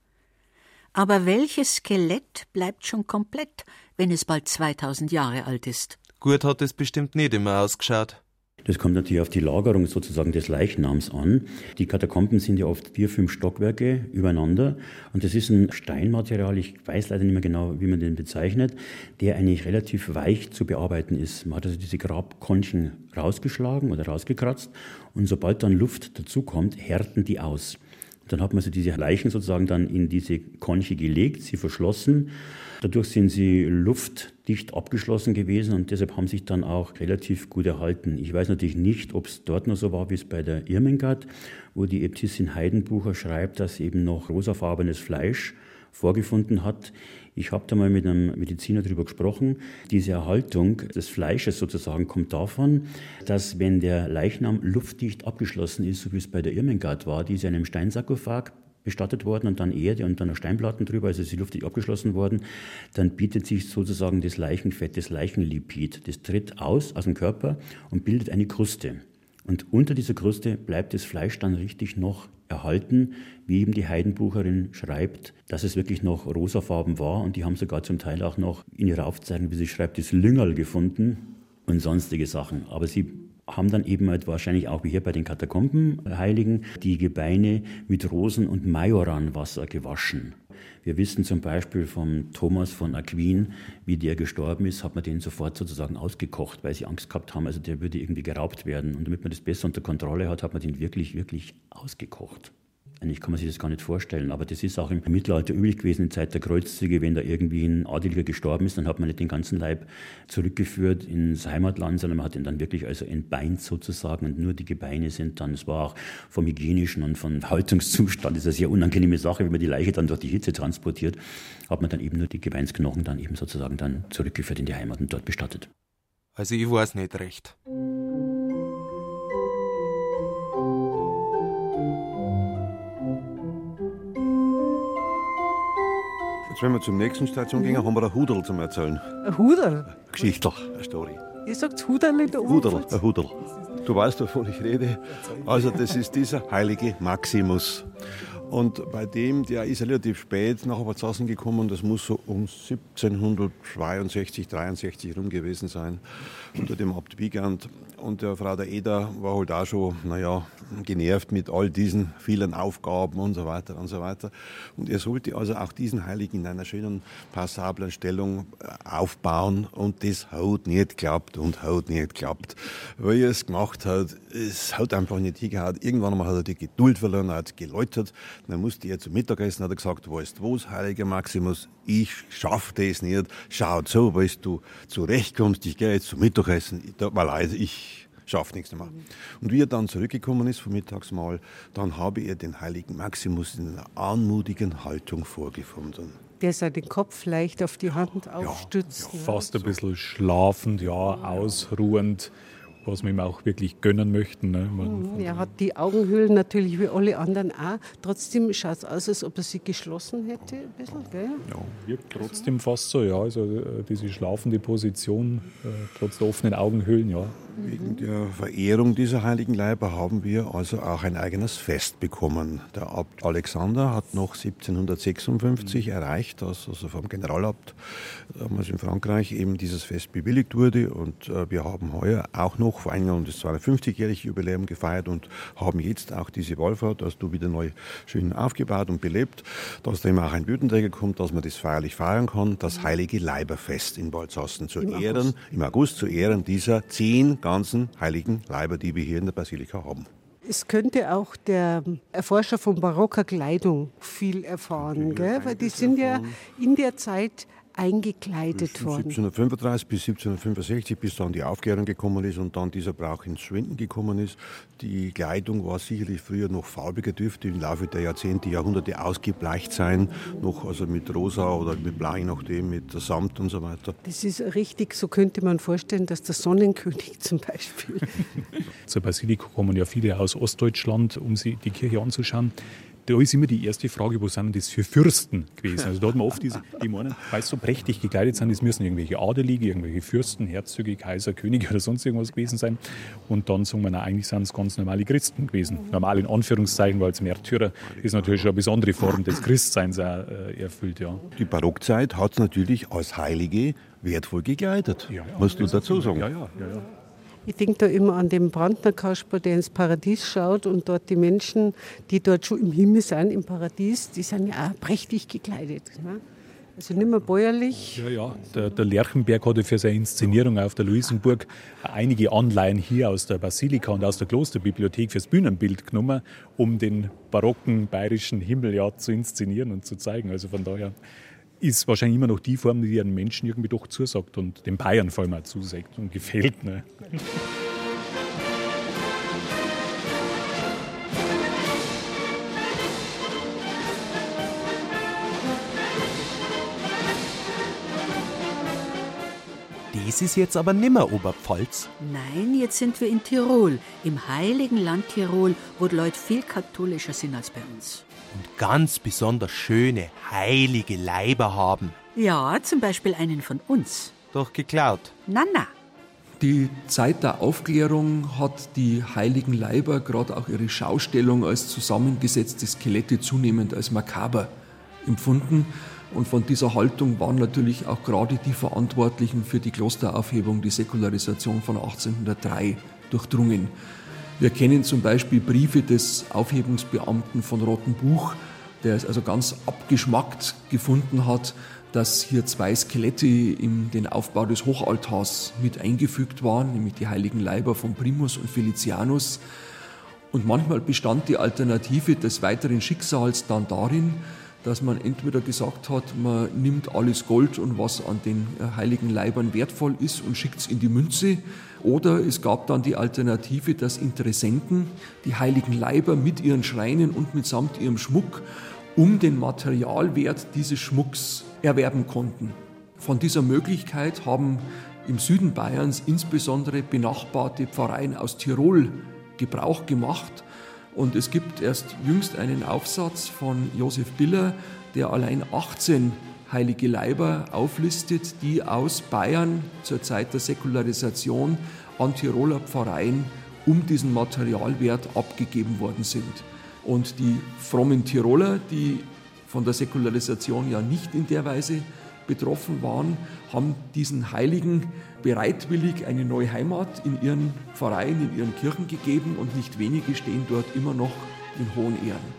Aber welches Skelett bleibt schon komplett, wenn es bald 2000 Jahre alt ist? Gut hat es bestimmt nicht immer ausgeschaut. Das kommt natürlich auf die Lagerung sozusagen des Leichnams an. Die Katakomben sind ja oft vier, fünf Stockwerke übereinander. Und das ist ein Steinmaterial, ich weiß leider nicht mehr genau, wie man den bezeichnet, der eigentlich relativ weich zu bearbeiten ist. Man hat also diese Grabkonchen rausgeschlagen oder rausgekratzt. Und sobald dann Luft dazukommt, härten die aus. Dann hat man so diese Leichen sozusagen dann in diese Konche gelegt, sie verschlossen. Dadurch sind sie luftdicht abgeschlossen gewesen und deshalb haben sich dann auch relativ gut erhalten. Ich weiß natürlich nicht, ob es dort noch so war wie es bei der Irmengard, wo die Äbtissin Heidenbucher schreibt, dass eben noch rosafarbenes Fleisch vorgefunden hat. Ich habe da mal mit einem Mediziner darüber gesprochen. Diese Erhaltung des Fleisches sozusagen kommt davon, dass wenn der Leichnam luftdicht abgeschlossen ist, so wie es bei der Irmengard war, die ist in einem Steinsarkophag bestattet worden und dann Erde und dann noch Steinplatten drüber, also ist sie luftdicht abgeschlossen worden, dann bietet sich sozusagen das Leichenfett, das Leichenlipid, das tritt aus aus dem Körper und bildet eine Kruste. Und unter dieser Kruste bleibt das Fleisch dann richtig noch erhalten, wie eben die Heidenbucherin schreibt, dass es wirklich noch rosafarben war. Und die haben sogar zum Teil auch noch in ihrer Aufzeichnung, wie sie schreibt, das Lüngerl gefunden und sonstige Sachen. Aber sie haben dann eben halt wahrscheinlich auch wie hier bei den Katakombenheiligen die Gebeine mit Rosen- und Majoranwasser gewaschen. Wir wissen zum Beispiel vom Thomas von Aquin, wie der gestorben ist, hat man den sofort sozusagen ausgekocht, weil sie Angst gehabt haben, also der würde irgendwie geraubt werden. Und damit man das besser unter Kontrolle hat, hat man den wirklich, wirklich ausgekocht. Eigentlich kann man sich das gar nicht vorstellen, aber das ist auch im Mittelalter üblich gewesen, in Zeit der Kreuzzüge, wenn da irgendwie ein Adeliger gestorben ist, dann hat man nicht den ganzen Leib zurückgeführt ins Heimatland, sondern man hat ihn dann wirklich also entbeint sozusagen und nur die Gebeine sind dann, es war auch vom hygienischen und vom Haltungszustand, das ist eine sehr unangenehme Sache, wenn man die Leiche dann durch die Hitze transportiert, hat man dann eben nur die Gebeinsknochen dann eben sozusagen dann zurückgeführt in die Heimat und dort bestattet. Also ich weiß nicht recht. Jetzt, wenn wir zur nächsten Station gehen, haben wir ein Hudel zum Erzählen. Ein Hudel? Geschichte, eine Story. Ihr sagt Hudel in der Hudel, ein Hudel. Du weißt, wovon ich rede. Also, das ist dieser heilige Maximus. Und bei dem, der ist relativ spät nach Oberzausen gekommen, das muss so um 1762, 63 rum gewesen sein, unter dem Abt Wiegand. Und der Frau der Eder war halt auch schon, naja, genervt mit all diesen vielen Aufgaben und so weiter und so weiter. Und er sollte also auch diesen Heiligen in einer schönen, passablen Stellung äh, aufbauen und das hat nicht geklappt und hat nicht geklappt. Weil er es gemacht hat, es hat einfach nicht hingehauen. Irgendwann einmal hat er die Geduld verloren, er hat geläutert, dann musste er zum Mittagessen, hat er gesagt, weißt du was, Heiliger Maximus, ich schaff das nicht, schau so, weißt du zurechtkommst, ich gehe jetzt zum Mittagessen, tut mir leid, ich schafft nichts mehr. Und wie er dann zurückgekommen ist vom Mittagsmahl, dann habe er den heiligen Maximus in einer anmutigen Haltung vorgefunden. Der seinen Kopf leicht auf die Hand aufstützt. Ja, fast ein bisschen schlafend, ja, ausruhend, was wir ihm auch wirklich gönnen möchten. Ne? Mhm, Er hat die Augenhöhlen natürlich wie alle anderen auch. Trotzdem schaut es aus, als ob er sie geschlossen hätte. Ein bisschen, gell? ja, wirkt trotzdem fast so, ja. Also äh, diese schlafende Position, äh, trotz der offenen Augenhöhlen, ja, Wegen der Verehrung dieser heiligen Leiber haben wir also auch ein eigenes Fest bekommen. Der Abt Alexander hat noch 1756 mhm. erreicht, dass also vom Generalabt damals in Frankreich eben dieses Fest bewilligt wurde. Und äh, wir haben heuer auch noch vor einem Jahr das 250-jährige Jubiläum gefeiert und haben jetzt auch diese Wallfahrt, dass du wieder neu schön aufgebaut und belebt, dass da eben auch ein Würdenträger kommt, dass man das feierlich feiern kann, das mhm. heilige Leiberfest in Balzassen zu Im Ehren, August. im August zu Ehren dieser zehn ganzen heiligen Leiber, die wir hier in der Basilika haben. Es könnte auch der Erforscher von barocker Kleidung viel erfahren, gell? weil die sind ja in der Zeit eingekleidet worden. 1735 bis 1765, bis dann die Aufklärung gekommen ist und dann dieser Brauch ins Schwinden gekommen ist. Die Kleidung war sicherlich früher noch farbiger, dürfte im Laufe der Jahrzehnte, Jahrhunderte ausgebleicht sein, noch also mit rosa oder mit blau, je nachdem, mit Samt und so weiter. Das ist richtig, so könnte man vorstellen, dass der Sonnenkönig zum Beispiel. Zur Basilika kommen ja viele aus Ostdeutschland, um sich die Kirche anzuschauen da ist immer die erste Frage, was sind das für Fürsten gewesen? Also da hat man oft diese, die meinen, weil sie so prächtig gekleidet sind, es müssen irgendwelche Adelige, irgendwelche Fürsten, Herzöge, Kaiser, Könige oder sonst irgendwas gewesen sein. Und dann sagen wir, na, eigentlich sind es ganz normale Christen gewesen. Normal in Anführungszeichen, weil als Märtyrer ist natürlich schon eine besondere Form des Christseins auch, äh, erfüllt. Ja. Die Barockzeit hat es natürlich als Heilige wertvoll gekleidet, ja, ja, musst du dazu sagen. Ja, ja, ja. Ich denke da immer an den Brandner Kasper, der ins Paradies schaut und dort die Menschen, die dort schon im Himmel sind, im Paradies, die sind ja auch prächtig gekleidet. Ne? Also nicht mehr bäuerlich. Ja, ja. Der, der Lerchenberg hatte für seine Inszenierung auf der Luisenburg einige Anleihen hier aus der Basilika und aus der Klosterbibliothek fürs Bühnenbild genommen, um den barocken bayerischen Himmel ja zu inszenieren und zu zeigen. Also von daher ist wahrscheinlich immer noch die Form, die einen Menschen irgendwie doch zusagt und den Bayern vor allem auch zusagt und gefällt. Ne? Das ist jetzt aber nimmer Oberpfalz. Nein, jetzt sind wir in Tirol, im heiligen Land Tirol, wo die Leute viel katholischer sind als bei uns und ganz besonders schöne, heilige Leiber haben. Ja, zum Beispiel einen von uns. Doch geklaut. Na, na. Die Zeit der Aufklärung hat die heiligen Leiber, gerade auch ihre Schaustellung als zusammengesetzte Skelette zunehmend als makaber empfunden. Und von dieser Haltung waren natürlich auch gerade die Verantwortlichen für die Klosteraufhebung, die Säkularisation von 1803 durchdrungen. Wir kennen zum Beispiel Briefe des Aufhebungsbeamten von Rottenbuch, der es also ganz abgeschmackt gefunden hat, dass hier zwei Skelette in den Aufbau des Hochaltars mit eingefügt waren, nämlich die heiligen Leiber von Primus und Felicianus. Und manchmal bestand die Alternative des weiteren Schicksals dann darin, dass man entweder gesagt hat, man nimmt alles Gold und was an den äh, heiligen Leibern wertvoll ist und schickt es in die Münze, oder es gab dann die Alternative, dass Interessenten die heiligen Leiber mit ihren Schreinen und mitsamt ihrem Schmuck um den Materialwert dieses Schmucks erwerben konnten. Von dieser Möglichkeit haben im Süden Bayerns insbesondere benachbarte Pfarreien aus Tirol Gebrauch gemacht und es gibt erst jüngst einen Aufsatz von Josef Biller, der allein 18 heilige Leiber auflistet, die aus Bayern zur Zeit der Säkularisation an Tiroler Pfarreien um diesen Materialwert abgegeben worden sind. Und die frommen Tiroler, die von der Säkularisation ja nicht in der Weise betroffen waren, haben diesen Heiligen bereitwillig eine neue Heimat in ihren Pfarreien, in ihren Kirchen gegeben und nicht wenige stehen dort immer noch in hohen Ehren.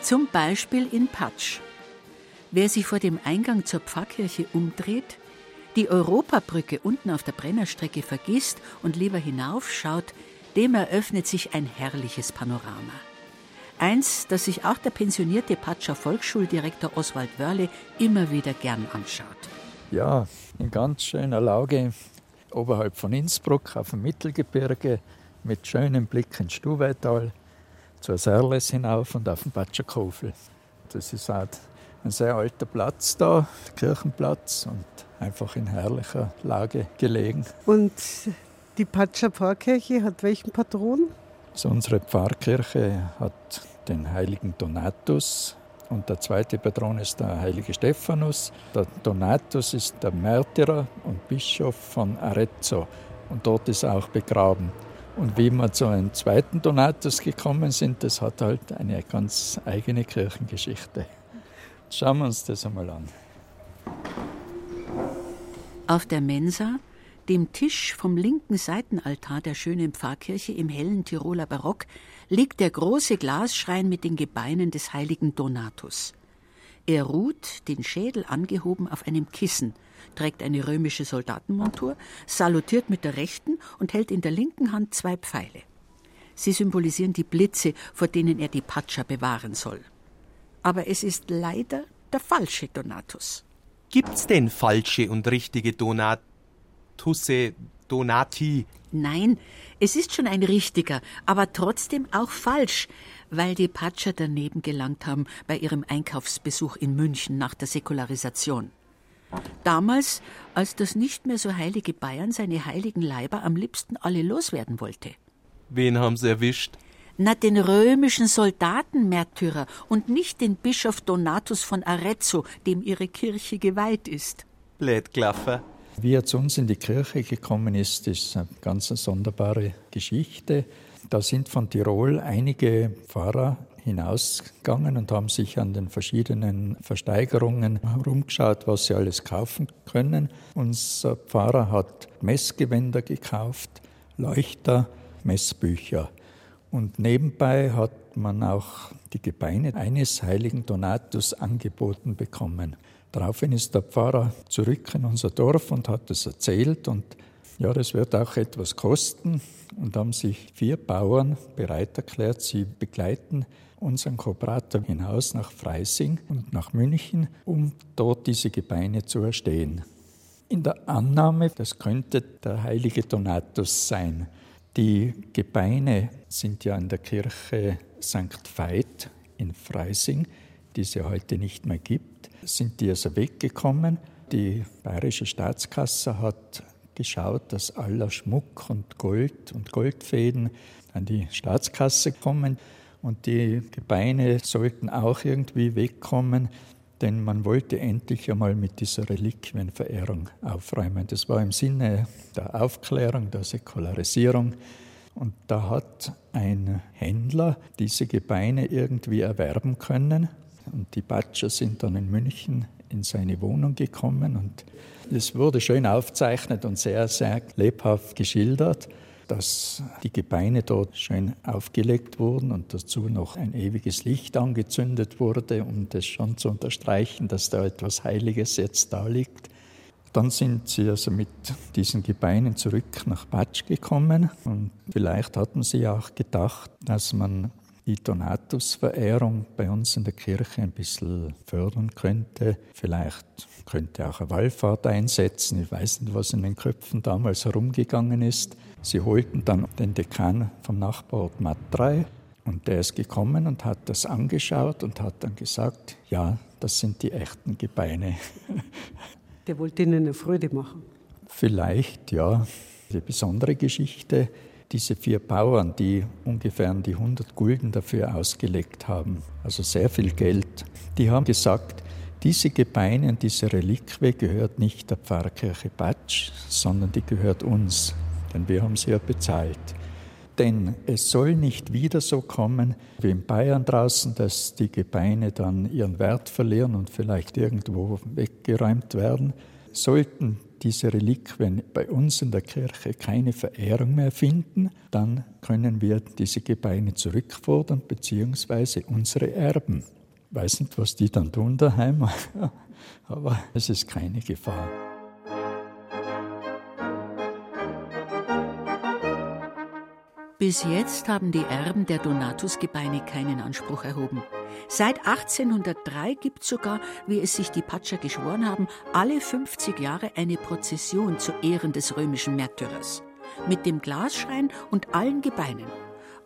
Zum Beispiel in Patsch. Wer sich vor dem Eingang zur Pfarrkirche umdreht, die Europabrücke unten auf der Brennerstrecke vergisst und lieber hinaufschaut, dem eröffnet sich ein herrliches Panorama. Eins, das sich auch der pensionierte Patscher Volksschuldirektor Oswald Wörle immer wieder gern anschaut. Ja, in ganz schöner Lage oberhalb von Innsbruck auf dem Mittelgebirge mit schönem Blick ins Stuweital, zur Serles hinauf und auf den Patscherkofel. Das ist auch ein sehr alter Platz da, Kirchenplatz und einfach in herrlicher Lage gelegen. Und die Patscher Pfarrkirche hat welchen Patron? Also unsere Pfarrkirche hat den heiligen Donatus und der zweite Patron ist der heilige Stephanus. Der Donatus ist der Märtyrer und Bischof von Arezzo und dort ist er auch begraben. Und wie wir zu einem zweiten Donatus gekommen sind, das hat halt eine ganz eigene Kirchengeschichte. Schauen wir uns das einmal an. Auf der Mensa, dem Tisch vom linken Seitenaltar der schönen Pfarrkirche im hellen Tiroler Barock, liegt der große Glasschrein mit den Gebeinen des heiligen Donatus. Er ruht, den Schädel angehoben, auf einem Kissen, trägt eine römische Soldatenmontur, salutiert mit der rechten und hält in der linken Hand zwei Pfeile. Sie symbolisieren die Blitze, vor denen er die Patscha bewahren soll. Aber es ist leider der falsche Donatus. Gibt's denn falsche und richtige Donatusse, Donati? Nein, es ist schon ein richtiger, aber trotzdem auch falsch, weil die Patscher daneben gelangt haben bei ihrem Einkaufsbesuch in München nach der Säkularisation. Damals, als das nicht mehr so heilige Bayern seine heiligen Leiber am liebsten alle loswerden wollte. Wen haben sie erwischt? Na, den römischen Soldatenmärtyrer und nicht den Bischof Donatus von Arezzo, dem ihre Kirche geweiht ist. Blätklaffer. Wie er zu uns in die Kirche gekommen ist, ist eine ganz sonderbare Geschichte. Da sind von Tirol einige Pfarrer hinausgegangen und haben sich an den verschiedenen Versteigerungen herumgeschaut, was sie alles kaufen können. Unser Pfarrer hat Messgewänder gekauft, Leuchter, Messbücher. Und nebenbei hat man auch die Gebeine eines heiligen Donatus angeboten bekommen. Daraufhin ist der Pfarrer zurück in unser Dorf und hat es erzählt und ja, das wird auch etwas kosten und haben sich vier Bauern bereit erklärt, sie begleiten unseren Kooperator hinaus nach Freising und nach München, um dort diese Gebeine zu erstehen. In der Annahme, das könnte der heilige Donatus sein. Die Gebeine sind ja in der Kirche St. Veit in Freising, die es ja heute nicht mehr gibt, sind die also weggekommen. Die bayerische Staatskasse hat geschaut, dass aller Schmuck und Gold und Goldfäden an die Staatskasse kommen. Und die Gebeine sollten auch irgendwie wegkommen, denn man wollte endlich einmal mit dieser Reliquienverehrung aufräumen. Das war im Sinne der Aufklärung, der Säkularisierung. Und da hat ein Händler diese Gebeine irgendwie erwerben können. Und die Batscher sind dann in München in seine Wohnung gekommen und es wurde schön aufzeichnet und sehr, sehr lebhaft geschildert dass die Gebeine dort schön aufgelegt wurden und dazu noch ein ewiges Licht angezündet wurde, um das schon zu unterstreichen, dass da etwas Heiliges jetzt da liegt. Dann sind sie also mit diesen Gebeinen zurück nach Batsch gekommen und vielleicht hatten sie auch gedacht, dass man die Donatusverehrung bei uns in der Kirche ein bisschen fördern könnte. Vielleicht könnte auch eine Wallfahrt einsetzen. Ich weiß nicht, was in den Köpfen damals herumgegangen ist. Sie holten dann den Dekan vom Nachbarort Matrei und der ist gekommen und hat das angeschaut und hat dann gesagt, ja, das sind die echten Gebeine. Der wollte ihnen eine Freude machen. Vielleicht, ja. Die besondere Geschichte diese vier Bauern, die ungefähr die 100 Gulden dafür ausgelegt haben, also sehr viel Geld, die haben gesagt, diese Gebeine und diese Reliquie gehört nicht der Pfarrkirche Batsch, sondern die gehört uns, denn wir haben sie ja bezahlt. Denn es soll nicht wieder so kommen wie in Bayern draußen, dass die Gebeine dann ihren Wert verlieren und vielleicht irgendwo weggeräumt werden. Sollten diese Reliquien bei uns in der Kirche keine Verehrung mehr finden, dann können wir diese Gebeine zurückfordern, beziehungsweise unsere Erben. Ich weiß nicht, was die dann tun daheim, aber es ist keine Gefahr. Bis jetzt haben die Erben der Donatusgebeine keinen Anspruch erhoben. Seit 1803 gibt es sogar, wie es sich die Patscher geschworen haben, alle 50 Jahre eine Prozession zu Ehren des römischen Märtyrers. Mit dem Glasschrein und allen Gebeinen.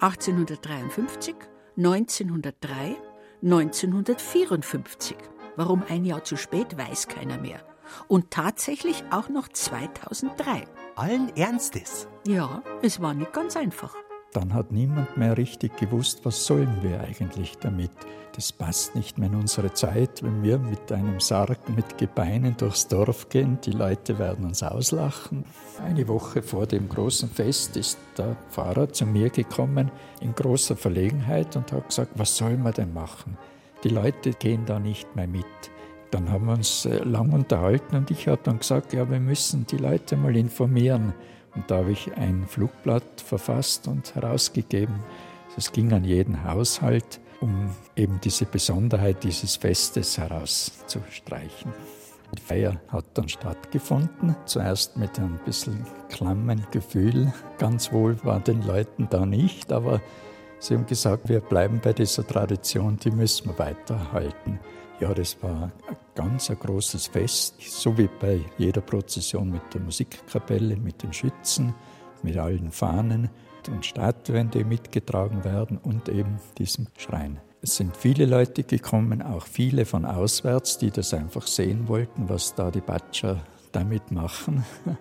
1853, 1903, 1954. Warum ein Jahr zu spät, weiß keiner mehr. Und tatsächlich auch noch 2003. Allen Ernstes? Ja, es war nicht ganz einfach. Dann hat niemand mehr richtig gewusst, was sollen wir eigentlich damit. Das passt nicht mehr in unsere Zeit, wenn wir mit einem Sarg mit Gebeinen durchs Dorf gehen. Die Leute werden uns auslachen. Eine Woche vor dem großen Fest ist der Pfarrer zu mir gekommen in großer Verlegenheit und hat gesagt, was soll man denn machen? Die Leute gehen da nicht mehr mit. Dann haben wir uns äh, lang unterhalten und ich habe dann gesagt, ja, wir müssen die Leute mal informieren. Und da habe ich ein Flugblatt verfasst und herausgegeben. Es ging an jeden Haushalt, um eben diese Besonderheit dieses Festes herauszustreichen. Die Feier hat dann stattgefunden, zuerst mit ein bisschen klammen Gefühl. Ganz wohl war den Leuten da nicht, aber sie haben gesagt, wir bleiben bei dieser Tradition, die müssen wir weiterhalten. Ja, das war ein ganz großes Fest, so wie bei jeder Prozession mit der Musikkapelle, mit den Schützen, mit allen Fahnen und Statuen, die mitgetragen werden und eben diesem Schrein. Es sind viele Leute gekommen, auch viele von auswärts, die das einfach sehen wollten, was da die Batscher damit machen.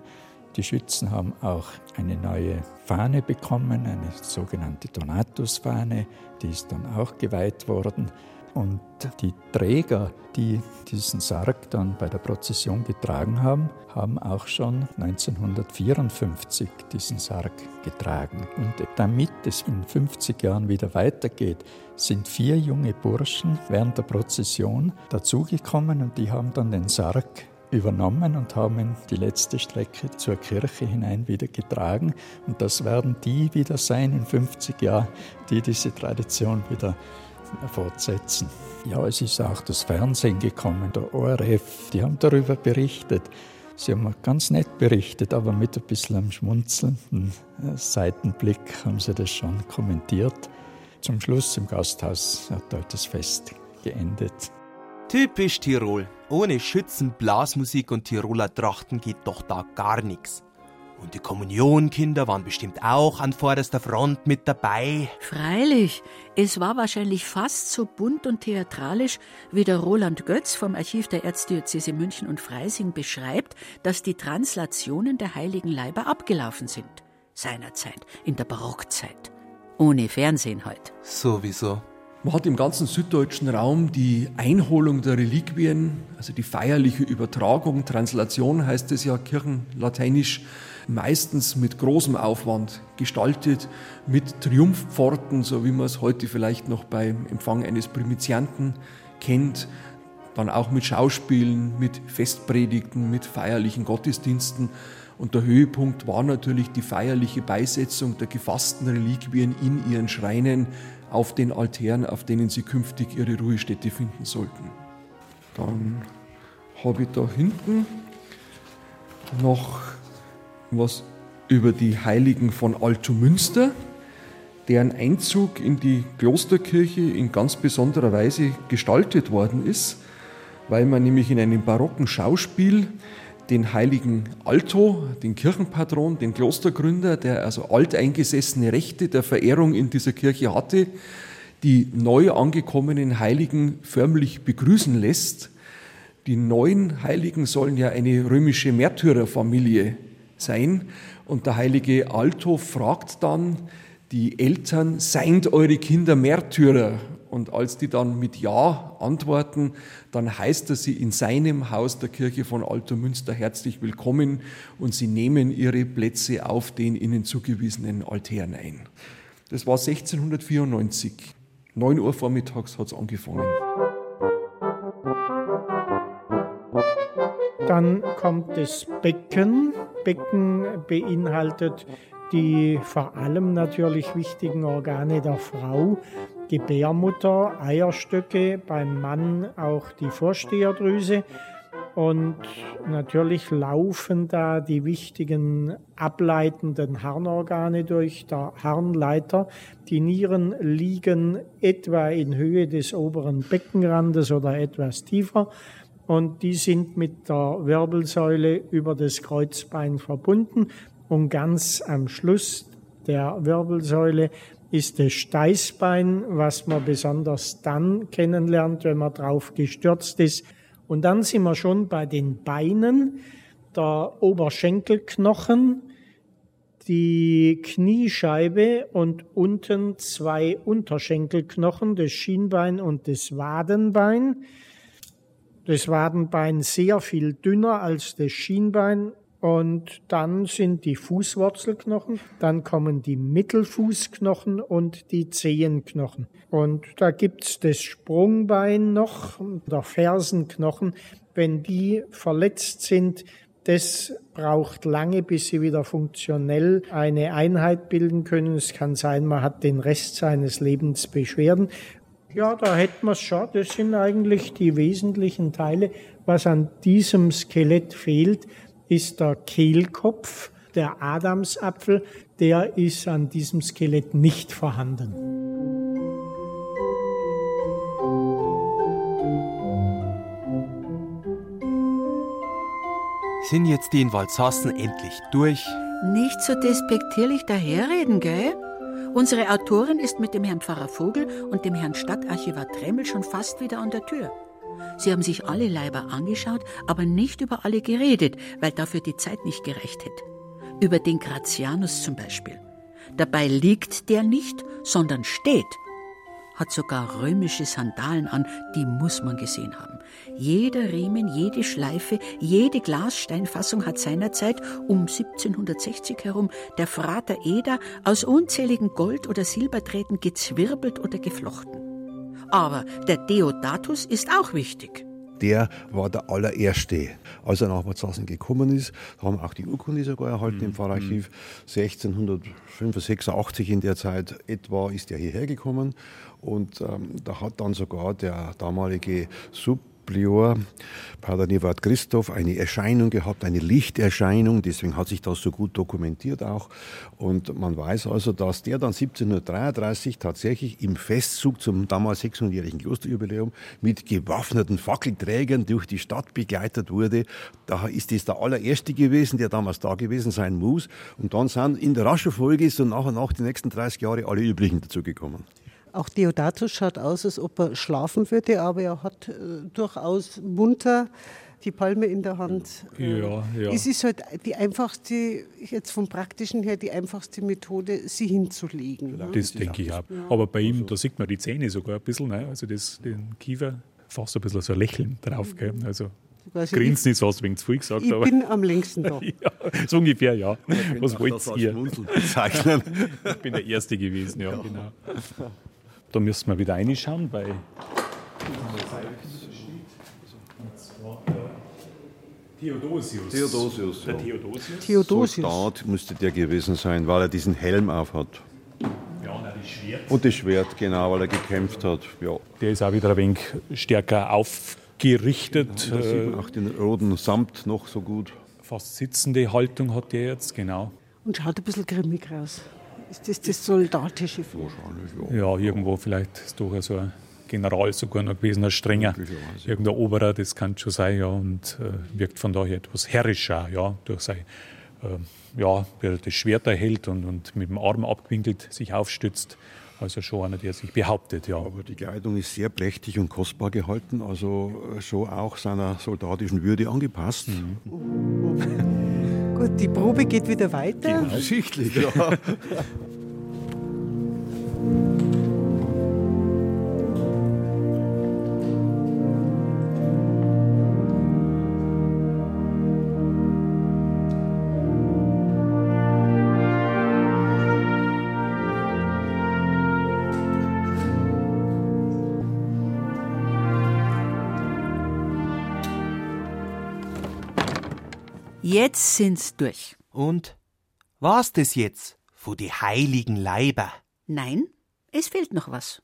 Die Schützen haben auch eine neue Fahne bekommen, eine sogenannte Donatusfahne, die ist dann auch geweiht worden. Und die Träger, die diesen Sarg dann bei der Prozession getragen haben, haben auch schon 1954 diesen Sarg getragen. Und damit es in 50 Jahren wieder weitergeht, sind vier junge Burschen während der Prozession dazugekommen und die haben dann den Sarg übernommen und haben die letzte Strecke zur Kirche hinein wieder getragen. Und das werden die wieder sein in 50 Jahren, die diese Tradition wieder fortsetzen. Ja, es ist auch das Fernsehen gekommen, der ORF, die haben darüber berichtet. Sie haben ganz nett berichtet, aber mit ein bisschen einem schmunzelnden äh, Seitenblick haben sie das schon kommentiert. Zum Schluss im Gasthaus hat dort das Fest geendet. Typisch Tirol. Ohne Schützen, Blasmusik und Tiroler Trachten geht doch da gar nichts. Und die Kommunionkinder waren bestimmt auch an vorderster Front mit dabei. Freilich, es war wahrscheinlich fast so bunt und theatralisch, wie der Roland Götz vom Archiv der Erzdiözese München und Freising beschreibt, dass die Translationen der heiligen Leiber abgelaufen sind. Seinerzeit, in der Barockzeit. Ohne Fernsehen halt. Sowieso. Man hat im ganzen süddeutschen Raum die Einholung der Reliquien, also die feierliche Übertragung, Translation heißt es ja kirchenlateinisch, meistens mit großem Aufwand gestaltet, mit Triumphpforten, so wie man es heute vielleicht noch beim Empfang eines Primizianten kennt, dann auch mit Schauspielen, mit Festpredigten, mit feierlichen Gottesdiensten. Und der Höhepunkt war natürlich die feierliche Beisetzung der gefassten Reliquien in ihren Schreinen auf den Altären, auf denen sie künftig ihre Ruhestätte finden sollten. Dann habe ich da hinten noch was über die Heiligen von Altomünster, deren Einzug in die Klosterkirche in ganz besonderer Weise gestaltet worden ist, weil man nämlich in einem barocken Schauspiel den heiligen Alto, den Kirchenpatron, den Klostergründer, der also alteingesessene Rechte der Verehrung in dieser Kirche hatte, die neu angekommenen Heiligen förmlich begrüßen lässt. Die neuen Heiligen sollen ja eine römische Märtyrerfamilie sein. Und der heilige Alto fragt dann die Eltern, seid eure Kinder Märtyrer? Und als die dann mit Ja antworten, dann heißt er sie in seinem Haus der Kirche von Alto Münster herzlich willkommen und sie nehmen ihre Plätze auf den ihnen zugewiesenen Altären ein. Das war 1694. 9 Uhr vormittags hat es angefangen. Dann kommt das Becken. Becken beinhaltet die vor allem natürlich wichtigen Organe der Frau, Gebärmutter, Eierstöcke, beim Mann auch die Vorsteherdrüse. Und natürlich laufen da die wichtigen ableitenden Harnorgane durch der Harnleiter. Die Nieren liegen etwa in Höhe des oberen Beckenrandes oder etwas tiefer und die sind mit der Wirbelsäule über das Kreuzbein verbunden und ganz am Schluss der Wirbelsäule ist das Steißbein, was man besonders dann kennenlernt, wenn man drauf gestürzt ist. Und dann sind wir schon bei den Beinen, der Oberschenkelknochen, die Kniescheibe und unten zwei Unterschenkelknochen, das Schienbein und das Wadenbein. Das Wadenbein sehr viel dünner als das Schienbein und dann sind die Fußwurzelknochen, dann kommen die Mittelfußknochen und die Zehenknochen. Und da gibt's das Sprungbein noch, der Fersenknochen. Wenn die verletzt sind, das braucht lange, bis sie wieder funktionell eine Einheit bilden können. Es kann sein, man hat den Rest seines Lebens Beschwerden. Ja, da hätten wir es schon. Das sind eigentlich die wesentlichen Teile. Was an diesem Skelett fehlt, ist der Kehlkopf, der Adamsapfel. Der ist an diesem Skelett nicht vorhanden. Sind jetzt die in Walsassen endlich durch? Nicht so despektierlich daherreden, gell? Unsere Autorin ist mit dem Herrn Pfarrer Vogel und dem Herrn Stadtarchivar Tremmel schon fast wieder an der Tür. Sie haben sich alle Leiber angeschaut, aber nicht über alle geredet, weil dafür die Zeit nicht gereicht hätte. Über den Gratianus zum Beispiel. Dabei liegt der nicht, sondern steht hat sogar römische Sandalen an, die muss man gesehen haben. Jeder Riemen, jede Schleife, jede Glassteinfassung hat seinerzeit um 1760 herum der Frater Eder aus unzähligen Gold- oder Silberdrähten gezwirbelt oder geflochten. Aber der Deodatus ist auch wichtig der war der allererste. Als er nach Marzahsen gekommen ist, haben auch die Urkunde sogar erhalten im mhm. Pfarrarchiv. 1685 in der Zeit etwa ist er hierher gekommen und ähm, da hat dann sogar der damalige Sub Prior, Pater Nivard Christoph, eine Erscheinung gehabt, eine Lichterscheinung, deswegen hat sich das so gut dokumentiert auch. Und man weiß also, dass der dann 1733 tatsächlich im Festzug zum damals 600-jährigen Klosterjubiläum mit gewaffneten Fackelträgern durch die Stadt begleitet wurde. Da ist es der allererste gewesen, der damals da gewesen sein muss. Und dann sind in der raschen Folge so nach und nach die nächsten 30 Jahre alle übrigen dazugekommen. Auch Deodatus schaut aus, als ob er schlafen würde, aber er hat äh, durchaus munter die Palme in der Hand. Ja, ja. Es ist halt die einfachste, jetzt vom Praktischen her, die einfachste Methode, sie hinzulegen. Ne? Das denke ich auch. Aber bei ihm, da sieht man die Zähne sogar ein bisschen, ne? also das, den Kiefer, fast ein bisschen so ein Lächeln drauf. Gell? Also also Grinsen ist was wegen zu viel gesagt. Ich aber. bin am längsten da. ja, so ungefähr, ja. Was wollt ihr? bezeichnen. ich bin der Erste gewesen, ja, ja. genau. Da müssen wir wieder reinschauen bei. Theodosius. Theodosius. Der Theodosius. Theodosius. Soldat müsste der gewesen sein, weil er diesen Helm aufhat. Ja, und das Schwert. Und das Schwert, genau, weil er gekämpft hat. Ja. Der ist auch wieder ein wenig stärker aufgerichtet. Ja, da sieht man auch den roten Samt noch so gut. Fast sitzende Haltung hat der jetzt, genau. Und schaut ein bisschen grimmig aus. Ist das das soldatische Vor? Ja, irgendwo vielleicht ist doch so ein General sogar noch gewesen, ein strenger. Irgendein Oberer, das kann schon sein, ja, und äh, wirkt von daher etwas herrischer, ja, durch sein, äh, ja, der das Schwert erhält und, und mit dem Arm abgewinkelt sich aufstützt. Also schon einer, der sich behauptet, ja. Aber die Kleidung ist sehr prächtig und kostbar gehalten, also äh, schon auch seiner soldatischen Würde angepasst. Mhm. Gut, die Probe geht wieder weiter. Genau. Sichtlich, ja. Jetzt sind's durch. Und? Was das jetzt? Wo die heiligen Leiber? Nein, es fehlt noch was.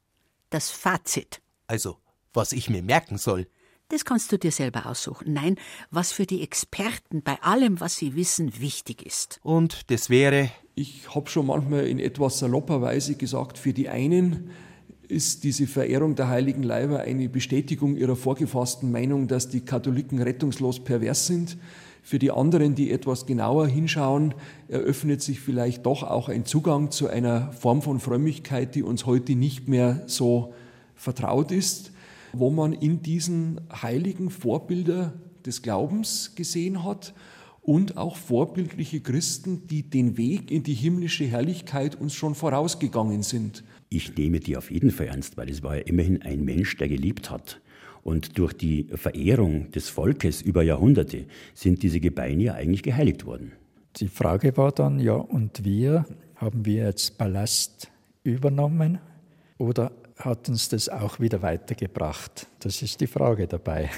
Das Fazit. Also, was ich mir merken soll. Das kannst du dir selber aussuchen. Nein, was für die Experten bei allem, was sie wissen, wichtig ist. Und das wäre? Ich habe schon manchmal in etwas salopper Weise gesagt, für die einen ist diese Verehrung der heiligen Leiber eine Bestätigung ihrer vorgefassten Meinung, dass die Katholiken rettungslos pervers sind. Für die anderen, die etwas genauer hinschauen, eröffnet sich vielleicht doch auch ein Zugang zu einer Form von Frömmigkeit, die uns heute nicht mehr so vertraut ist, wo man in diesen heiligen Vorbilder des Glaubens gesehen hat und auch vorbildliche Christen, die den Weg in die himmlische Herrlichkeit uns schon vorausgegangen sind. Ich nehme die auf jeden Fall ernst, weil es war ja immerhin ein Mensch, der geliebt hat. Und durch die Verehrung des Volkes über Jahrhunderte sind diese Gebeine ja eigentlich geheiligt worden. Die Frage war dann, ja, und wir, haben wir jetzt Ballast übernommen oder hat uns das auch wieder weitergebracht? Das ist die Frage dabei.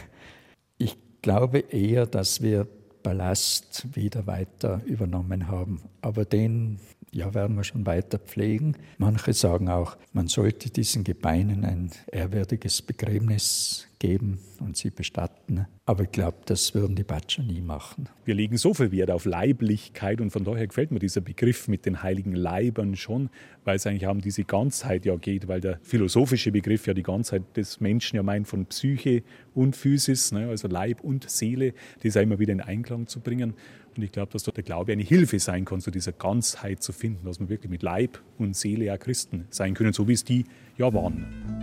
Ich glaube eher, dass wir Ballast wieder weiter übernommen haben. Aber den ja, werden wir schon weiter pflegen. Manche sagen auch, man sollte diesen Gebeinen ein ehrwürdiges Begräbnis geben und sie bestatten. Aber ich glaube, das würden die Batscher nie machen. Wir legen so viel Wert auf Leiblichkeit und von daher gefällt mir dieser Begriff mit den heiligen Leibern schon, weil es eigentlich um diese Ganzheit ja geht, weil der philosophische Begriff ja die Ganzheit des Menschen ja meint von Psyche und Physis, ne, also Leib und Seele, das auch immer wieder in Einklang zu bringen. Und ich glaube, dass dort der Glaube eine Hilfe sein kann, zu dieser Ganzheit zu finden, dass wir wirklich mit Leib und Seele ja Christen sein können, so wie es die ja waren.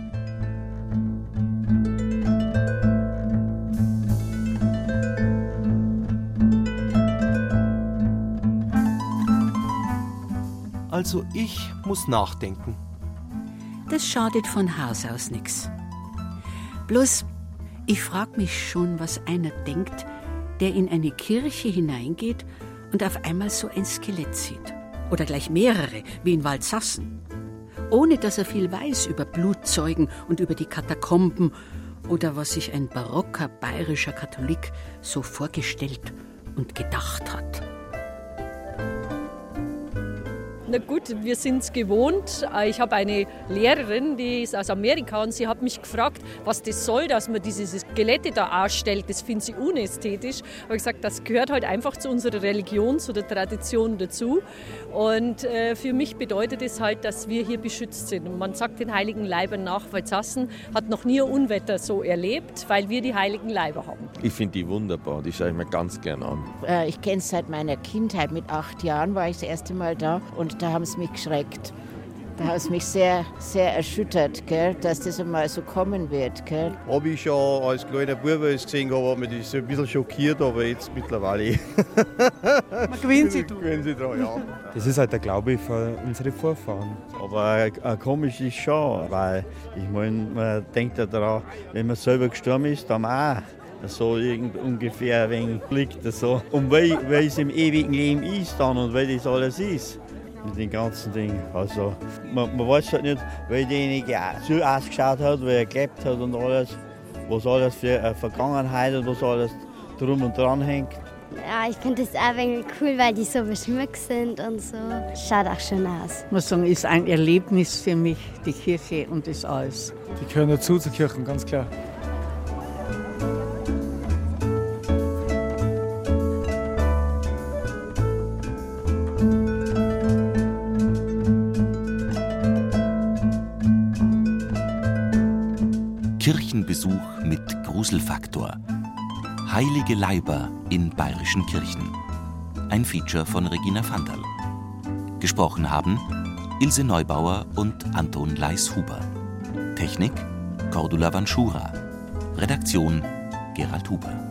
Also ich muss nachdenken. Das schadet von Haus aus nichts. Bloß, ich frag mich schon, was einer denkt, der in eine Kirche hineingeht und auf einmal so ein Skelett sieht. Oder gleich mehrere, wie in Waldsassen. Ohne dass er viel weiß über Blutzeugen und über die Katakomben oder was sich ein barocker bayerischer Katholik so vorgestellt und gedacht hat. Na gut, wir sind es gewohnt. Äh, ich habe eine Lehrerin, die ist aus Amerika und sie hat mich gefragt, was das soll, dass man diese Skelette da ausstellt. Das findet sie unästhetisch. Aber ich gesagt, das gehört halt einfach zu unserer Religion, zu der Tradition dazu. Und äh, für mich bedeutet es halt, dass wir hier beschützt sind. Und man sagt den heiligen Leibern nach, Walzassen hat noch nie ein Unwetter so erlebt, weil wir die heiligen Leiber haben. Ich finde die wunderbar, die schaue ich mir ganz gern an. Äh, ich kenne es seit meiner Kindheit. Mit acht Jahren war ich das erste Mal da und da haben sie mich geschreckt. Da haben sie mich sehr, sehr erschüttert, gell, dass das einmal so kommen wird. Habe ich schon als kleiner Bub gesehen, aber mich ist ein bisschen schockiert, aber jetzt mittlerweile. Man gewöhnt sich dran. Gewöhnt sich dran, ja. Das ist halt der Glaube für unsere Vorfahren. Aber äh, komisch ist schon, weil ich meine, man denkt ja daran, wenn man selber gestorben ist, dann auch so irgend ungefähr ein wenig blickt. So. Und weil, weil es im ewigen Leben ist dann und weil das alles ist mit den ganzen Dingen. Also man, man weiß halt nicht, weil derjenige so ausgeschaut hat, wie er gelebt hat und alles, was alles für eine Vergangenheit und was alles drum und dran hängt. Ja, ich finde das auch ein cool, weil die so beschmückt sind und so. Schaut auch schön aus. Ich muss sagen, ist ein Erlebnis für mich, die Kirche und das alles. Die gehören dazu zur Kirche, ganz klar. Gruselfaktor. Heilige Leiber in bayerischen Kirchen. Ein Feature von Regina Vandal. Gesprochen haben Ilse Neubauer und Anton Leis-Huber. Technik Cordula Vanschura. Redaktion Gerald Huber.